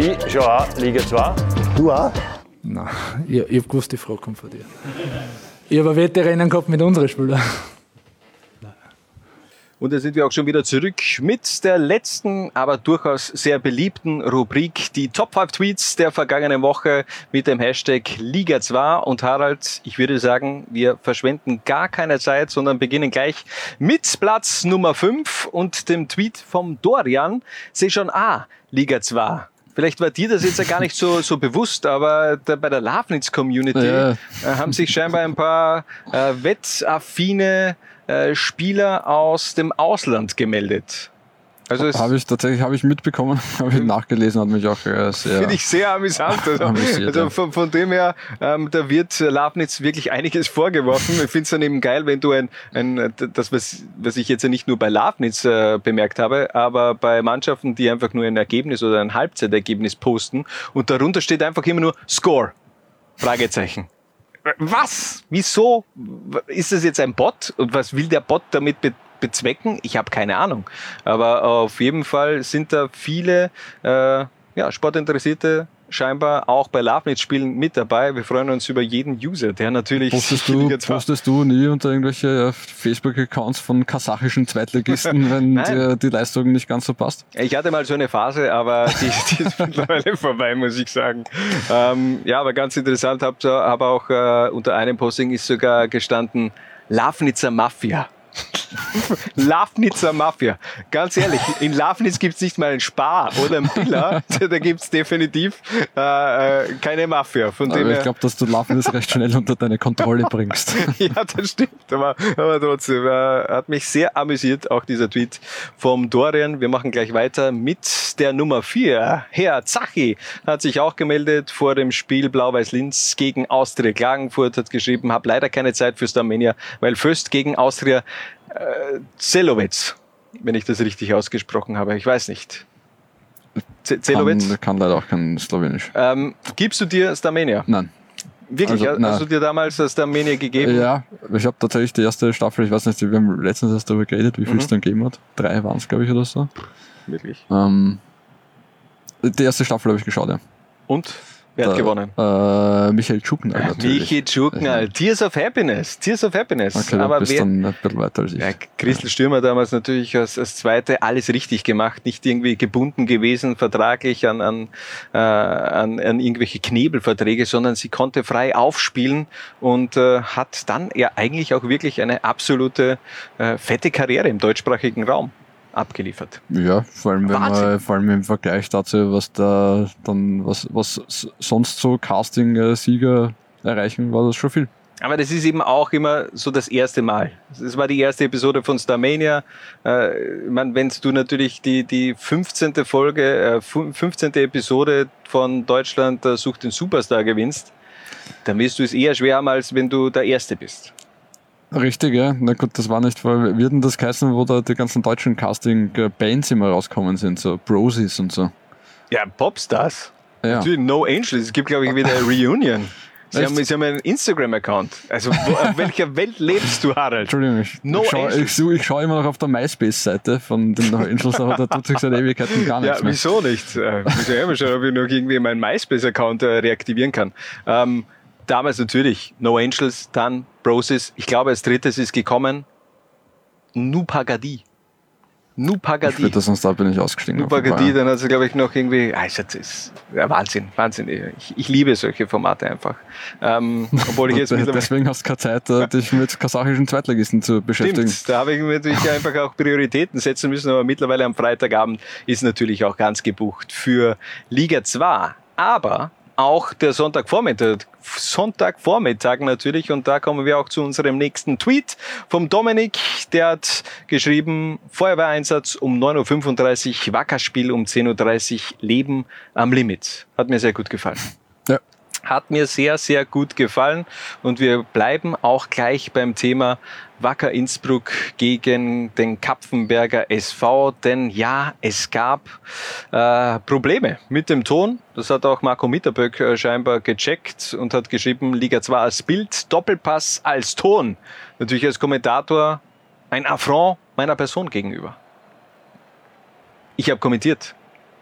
K: Ich schon auch Liga 2.
C: Du auch?
J: Nein, ich, ich hab gewusst, die Frage kommt von dir. Ich habe Wettrennen gehabt mit unseren Spielern.
G: Und da sind wir auch schon wieder zurück mit der letzten, aber durchaus sehr beliebten Rubrik, die Top 5 Tweets der vergangenen Woche mit dem Hashtag Liga 2. Und Harald, ich würde sagen, wir verschwenden gar keine Zeit, sondern beginnen gleich mit Platz Nummer 5 und dem Tweet vom Dorian. Seh schon, ah, Liga 2. Vielleicht war dir das jetzt ja gar nicht so, so bewusst, aber da bei der Lafnitz-Community
H: Ja.
G: äh, haben sich scheinbar ein paar äh, wettaffine äh, Spieler aus dem Ausland gemeldet. Also es
H: Habe ich tatsächlich habe ich mitbekommen, habe ich nachgelesen, hat mich auch äh, sehr.
G: finde ich sehr amüsant. Also, also von, von dem her, ähm, da wird Lafnitz wirklich einiges vorgeworfen. Ich finde es dann eben geil, wenn du ein, ein das, was, was ich jetzt ja nicht nur bei Lafnitz äh, bemerkt habe, aber bei Mannschaften, die einfach nur ein Ergebnis oder ein Halbzeitergebnis posten und darunter steht einfach immer nur Score. Fragezeichen. Was? Wieso? Ist das jetzt ein Bot? Und was will der Bot damit be bezwecken? Ich habe keine Ahnung. Aber auf jeden Fall sind da viele äh, ja, Sportinteressierte scheinbar auch bei Lafnitz-Spielen mit dabei. Wir freuen uns über jeden User, der natürlich
H: Postest du, postest du nie unter irgendwelche Facebook-Accounts von kasachischen Zweitligisten, wenn dir die Leistung nicht ganz so passt?
G: Ich hatte mal so eine Phase, aber die, die ist mittlerweile vorbei, muss ich sagen. Ähm, ja, aber ganz interessant, habe hab auch äh, unter einem Posting ist sogar gestanden, Lafnitzer Mafia. Lafnitzer Mafia. Ganz ehrlich, in Lafnitz gibt's nicht mal einen Spar oder einen Biller. Da gibt's definitiv äh, äh, keine Mafia. Von dem
H: Aber ich
G: her,
H: glaube, dass du Lafnitz recht schnell unter deine Kontrolle bringst.
G: ja, das stimmt. Aber, aber trotzdem, äh, hat mich sehr amüsiert, auch dieser Tweet vom Dorian. Wir machen gleich weiter mit der Nummer 4. Herr Zachi hat sich auch gemeldet vor dem Spiel Blau-Weiß-Linz gegen Austria Klagenfurt, hat geschrieben, habe leider keine Zeit fürs Armenia, weil Föst gegen Austria äh, Zelowitz, wenn ich das richtig ausgesprochen habe. Ich weiß nicht. Z- Zelowitz?
H: Kann, kann leider auch kein Slowenisch.
G: Ähm, gibst du dir Starmania?
H: Nein.
G: Wirklich?
H: Also,
G: hast du dir damals das gegeben?
H: Ja, ich habe tatsächlich die erste Staffel, ich weiß nicht, wir haben letztens erst darüber geredet, wie viel es
G: Mhm.
H: dann gegeben hat. Drei waren es, glaube ich, oder so.
G: Wirklich.
H: Ähm, die erste Staffel habe ich geschaut, ja.
G: Und? Wer hat
H: Da-
G: gewonnen?
H: Äh, Michael Schuppenal natürlich.
G: Michi Tschuknal, Tears of Happiness, Tears of Happiness.
H: Okay,
G: Aber
H: bist
G: wer,
H: dann ein bisschen weiter als ich.
G: ja, Christel Stürmer damals natürlich als, als Zweite alles richtig gemacht, nicht irgendwie gebunden gewesen vertraglich an, an, äh, an, an irgendwelche Knebelverträge, sondern sie konnte frei aufspielen und äh, hat dann ja eigentlich auch wirklich eine absolute äh, fette Karriere im deutschsprachigen Raum abgeliefert.
H: Ja, vor allem, wenn
G: Wahnsinn.
H: man, vor allem im Vergleich dazu, was da dann, was, was sonst so Casting-Sieger erreichen, war das schon viel.
G: Aber das ist eben auch immer so das erste Mal. Das war die erste Episode von Starmania. Äh, wenn du natürlich die, die 15. Folge, äh, fu- 15. Episode von Deutschland äh, sucht den Superstar gewinnst, dann wirst du es eher schwer haben, als wenn du der Erste bist.
H: Richtig, ja. Na gut, das war nicht, weil hat denn das geheißen, wo da die ganzen deutschen Casting-Bands immer rauskommen sind, so Brosies und so.
G: Ja, Popstars.
H: Ja.
G: Natürlich No Angels. Es gibt, glaube ich, wieder eine Reunion. Sie haben, sie haben einen Instagram-Account. Also, wo, auf welcher Welt lebst du, Harald?
H: Entschuldigung, ich,
G: No
H: ich schaue ich, ich schau immer noch auf der MySpace-Seite von den No Angels, aber da tut sich seit Ewigkeiten gar
G: Ja,
H: nichts mehr.
G: wieso nicht? Äh, Wieso ja, mal schauen, ob ich noch irgendwie meinen MySpace-Account äh, reaktivieren kann. Ähm, damals natürlich No Angels, dann Broses. Ich glaube, als drittes ist gekommen Nupagadi. Nupagadi.
H: Spätestens da bin ich ausgestiegen.
G: Nupagadi, dann hat sie, glaube ich, noch irgendwie. Ah, ist jetzt ja, Wahnsinn, Wahnsinn. Ich, ich liebe solche Formate einfach. Ähm, obwohl ich jetzt.
H: Deswegen hast du keine Zeit, äh, dich mit kasachischen Zweitligisten zu beschäftigen.
G: Stimmt, da habe ich mir natürlich einfach auch Prioritäten setzen müssen, aber mittlerweile am Freitagabend ist natürlich auch ganz gebucht für Liga 2. Aber auch der Sonntagvormittag, Sonntagvormittag natürlich und da kommen wir auch zu unserem nächsten Tweet vom Dominik, der hat geschrieben, Feuerwehreinsatz um 9.35 Uhr, Wackerspiel um 10.30 Uhr, Leben am Limit. Hat mir sehr gut gefallen.
H: Ja.
G: Hat mir sehr, sehr gut gefallen und wir bleiben auch gleich beim Thema Wacker Innsbruck gegen den Kapfenberger SV, denn ja, es gab äh, Probleme mit dem Ton. Das hat auch Marco Mitterböck äh, scheinbar gecheckt und hat geschrieben, Liga 2 als Bild, Doppelpass als Ton. Natürlich als Kommentator ein Affront meiner Person gegenüber. Ich habe kommentiert.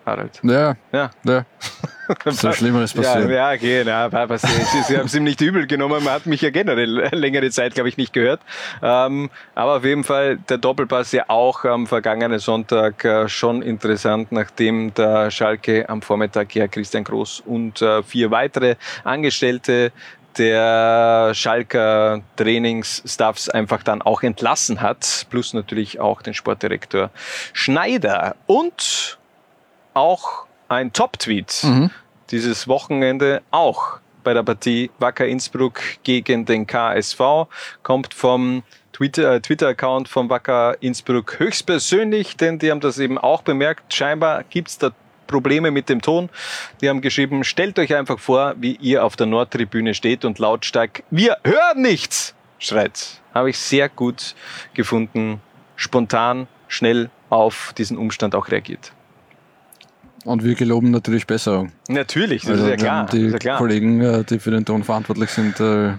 G: Harald.
H: Ja,
G: ja.
H: ja. So Schlimmeres passiert.
G: Ja, ja passiert. Sie, Sie haben es ihm nicht übel genommen. Man hat mich ja generell längere Zeit, glaube ich, nicht gehört. Ähm, aber auf jeden Fall der Doppelpass ja auch am vergangenen Sonntag äh, schon interessant, nachdem der Schalke am Vormittag ja Christian Groß und äh, vier weitere Angestellte der Schalker Trainingsstaffs einfach dann auch entlassen hat, plus natürlich auch den Sportdirektor Schneider und auch ein Top-Tweet
H: Mhm.
G: dieses Wochenende auch bei der Partie Wacker Innsbruck gegen den KSV kommt vom äh, Twitter-Account von Wacker Innsbruck höchstpersönlich, denn die haben das eben auch bemerkt. Scheinbar gibt's da Probleme mit dem Ton. Die haben geschrieben, stellt euch einfach vor, wie ihr auf der Nordtribüne steht und lautstark, wir hören nichts, schreit. Habe ich sehr gut gefunden, spontan, schnell auf diesen Umstand auch reagiert.
H: Und wir geloben natürlich Besserung.
G: Natürlich, das
H: Also
G: ist ja klar.
H: Die
G: ja klar.
H: Kollegen, äh, die für den Ton verantwortlich sind, äh,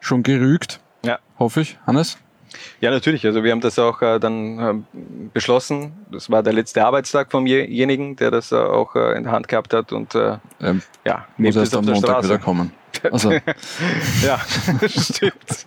H: schon gerügt.
G: Ja.
H: Hoffe ich. Hannes?
G: Ja, natürlich. Also wir haben das auch äh, dann ähm, beschlossen. Das war der letzte Arbeitstag vom jenigen, der das äh, auch in der Hand gehabt hat und äh,
H: Ähm,
G: ja,
H: muss erst am Montag
G: Straße.
H: wieder kommen. Also,
G: ja, stimmt.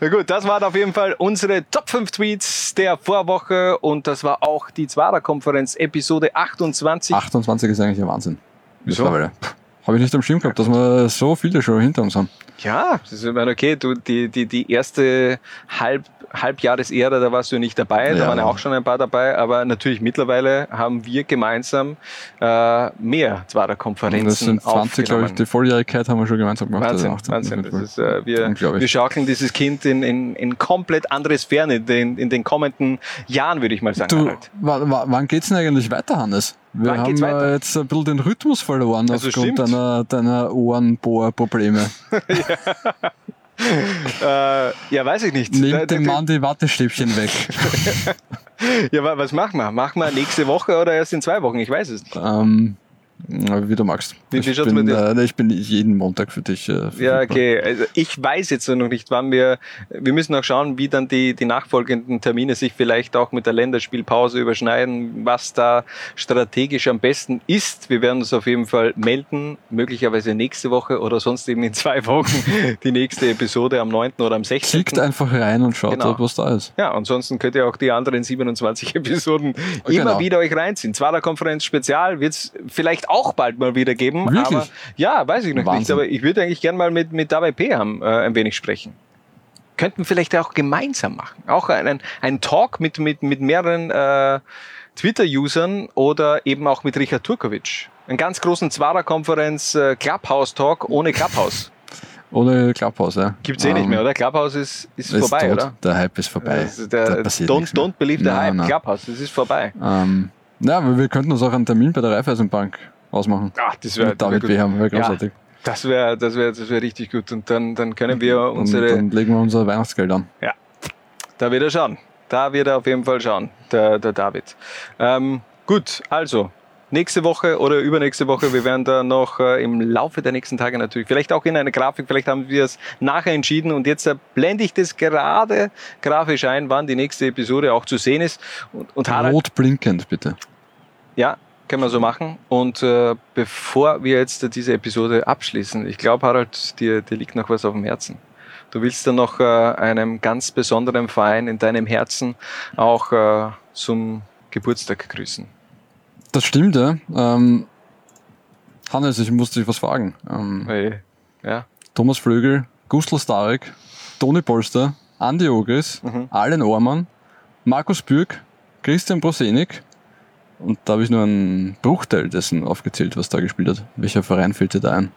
G: Na gut, das waren auf jeden Fall unsere Top 5 Tweets der Vorwoche und das war auch die Zwarer-Konferenz Episode 28.
H: 28 ist eigentlich ein Wahnsinn.
G: Wieso?
H: Habe ich nicht am Schirm gehabt, dass wir so viele schon hinter uns haben.
G: Ja, das ist ich meine, okay, du, die, die, die erste Halb, Halbjahresära, da warst du nicht dabei, da
H: Ja.
G: waren ja auch schon ein paar dabei, aber natürlich mittlerweile haben wir gemeinsam äh, mehr Zwarer-Konferenzen
H: Das sind 20, glaube ich, die Volljährigkeit haben wir schon gemeinsam gemacht.
G: Wahnsinn,
H: also 18.
G: Wahnsinn. Das ist, äh, wir, wir schaukeln dieses Kind in, in, in komplett andere Sphären in den, in den kommenden Jahren, würde ich mal sagen.
H: Du, wann geht's denn eigentlich weiter, Hannes? Wir
G: Wann
H: haben
G: weiter?
H: jetzt ein bisschen den Rhythmus verloren
G: Also
H: aufgrund
G: stimmt.
H: deiner, deiner Ohrenbohrprobleme.
G: äh, ja, weiß ich nicht.
H: Nehmt dem Mann die Wattestäbchen weg.
G: Ja, wa- was machen wir? Machen wir nächste Woche oder erst in zwei Wochen? Ich weiß es nicht.
H: ähm, wie du magst.
G: Wie- wie
H: ich,
G: schaut's
H: bin, äh, ich bin jeden Montag für dich. Äh,
G: Ja, okay. Also ich weiß jetzt noch nicht, wann wir. Wir müssen auch schauen, wie dann die, die nachfolgenden Termine sich vielleicht auch mit der Länderspielpause überschneiden, was da strategisch am besten ist. Wir werden uns auf jeden Fall melden, möglicherweise nächste Woche oder sonst eben in zwei Wochen die nächste Episode am 9. oder am 16.
H: Klickt einfach rein und schaut,
G: Genau.
H: was da ist.
G: Ja, ansonsten könnt ihr auch die anderen 27 Episoden immer
H: Genau.
G: wieder euch reinziehen. Zwarer Konferenz Spezial wird es vielleicht auch bald mal wieder geben.
H: Wirklich?
G: Aber ja, weiß ich noch nicht.
H: Wahnsinn.
G: Aber ich würde eigentlich gern mal mit, mit Dabei P haben, äh, ein wenig sprechen. Könnten vielleicht auch gemeinsam machen. Auch einen, einen Talk mit, mit, mit mehreren äh, Twitter-Usern oder eben auch mit Richard Turkovic. Einen ganz großen Zwarer Konferenz äh, Clubhouse-Talk ohne Clubhouse.
H: Ohne Clubhouse, ja.
G: Gibt's eh nicht
H: Ähm,
G: mehr, oder? Clubhouse ist, ist,
H: ist
G: vorbei,
H: tot.
G: oder?
H: Der Hype ist vorbei.
G: Also der, don't, don't believe the
H: Nein,
G: hype.
H: nein.
G: Clubhouse, das ist vorbei.
H: Ähm, ja, aber wir könnten uns auch einen Termin bei der Raiffeisenbank ausmachen.
G: Ach, das wäre
H: David Beham, wäre
G: Ja,
H: großartig.
G: das wäre das wär, das wär richtig gut. Und dann, dann können wir
H: Und
G: unsere.
H: dann legen wir unser Weihnachtsgeld an.
G: Ja, da wird er schauen. Da wird er auf jeden Fall schauen, der, der David. Ähm, gut, also. Nächste Woche oder übernächste Woche, wir werden da noch äh, im Laufe der nächsten Tage natürlich, vielleicht auch in einer Grafik, vielleicht haben wir es nachher entschieden und jetzt äh, blende ich das gerade grafisch ein, wann die nächste Episode auch zu sehen ist. Und, und Harald,
H: Rot blinkend, bitte.
G: Ja, können wir so machen. Und äh, bevor wir jetzt diese Episode abschließen, ich glaube, Harald, dir, dir liegt noch was auf dem Herzen. Du willst dann noch äh, einem ganz besonderen Verein in deinem Herzen auch äh, zum Geburtstag grüßen.
H: Das stimmt, ja. Ähm, Hannes, ich muss dich was fragen. Ähm,
G: Hey, ja.
H: Thomas Flögel, Gustl Starek, Toni Polster, Andi Ogris,
G: Mhm.
H: Allen Ormann, Markus Bürg, Christian Prosenik und da habe ich nur einen Bruchteil dessen aufgezählt, was da gespielt hat. Welcher Verein fällt dir da ein?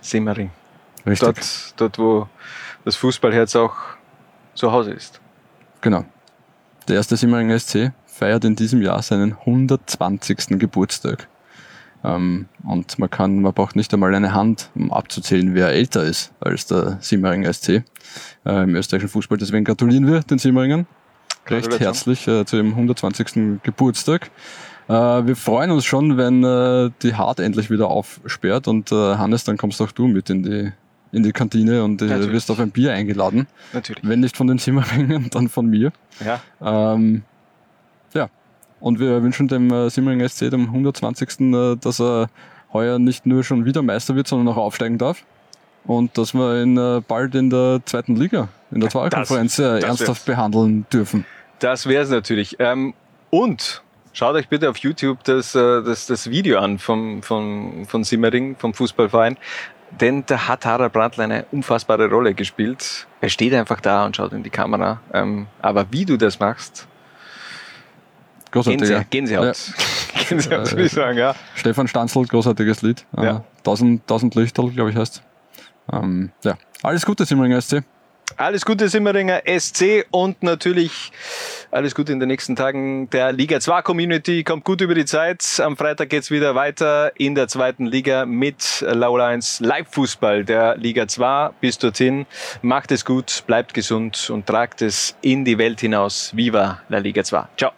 G: Simmering.
H: Richtig.
G: Dort, dort, wo das Fußballherz auch zu Hause ist.
H: Genau. Der erste Simmeringer SC feiert in diesem Jahr seinen 120. Geburtstag. Ähm, und man kann, man braucht nicht einmal eine Hand, um abzuzählen, wer älter ist als der Simmeringer SC äh, im österreichischen Fußball. Deswegen gratulieren wir den Simmeringern recht herzlich äh, zu ihrem 120. Geburtstag. Äh, wir freuen uns schon, wenn äh, die Hart endlich wieder aufsperrt und äh, Hannes, dann kommst auch du mit in die in die Kantine und äh, wirst auf ein Bier eingeladen.
G: Natürlich.
H: Wenn nicht von den Simmeringern, dann von mir.
G: Ja.
H: Ähm, ja. Und wir wünschen dem äh, Simmering SC, dem 120. Äh, dass er heuer nicht nur schon wieder Meister wird, sondern auch aufsteigen darf. Und dass wir ihn bald in der zweiten Liga, in der Zweierkonferenz ernsthaft behandeln dürfen.
G: Das wäre es natürlich. Ähm, und schaut euch bitte auf YouTube das, äh, das, das Video an vom, vom, von Simmering, vom Fußballverein. Denn da hat Harald Brandl eine unfassbare Rolle gespielt. Er steht einfach da und schaut in die Kamera. Ähm, aber wie du das machst,
H: Großartiger.
G: Gänsehaut.
H: Ja.
G: Gänsehaut, würde ich sagen, ja.
H: Stefan Stanzl, großartiges Lied.
G: Ja.
H: Äh, 1000, 1000 Lichterl, glaube ich, heißt. Ähm, ja. Alles Gute, Simmeringer SC.
G: Alles Gute Simmeringer SC und natürlich alles Gute in den nächsten Tagen der Liga 2 Community. Kommt gut über die Zeit. Am Freitag geht's wieder weiter in der zweiten Liga mit Laulines Live-Fußball der Liga 2. Bis dorthin macht es gut, bleibt gesund und tragt es in die Welt hinaus. Viva la Liga 2. Ciao.
H: Ciao.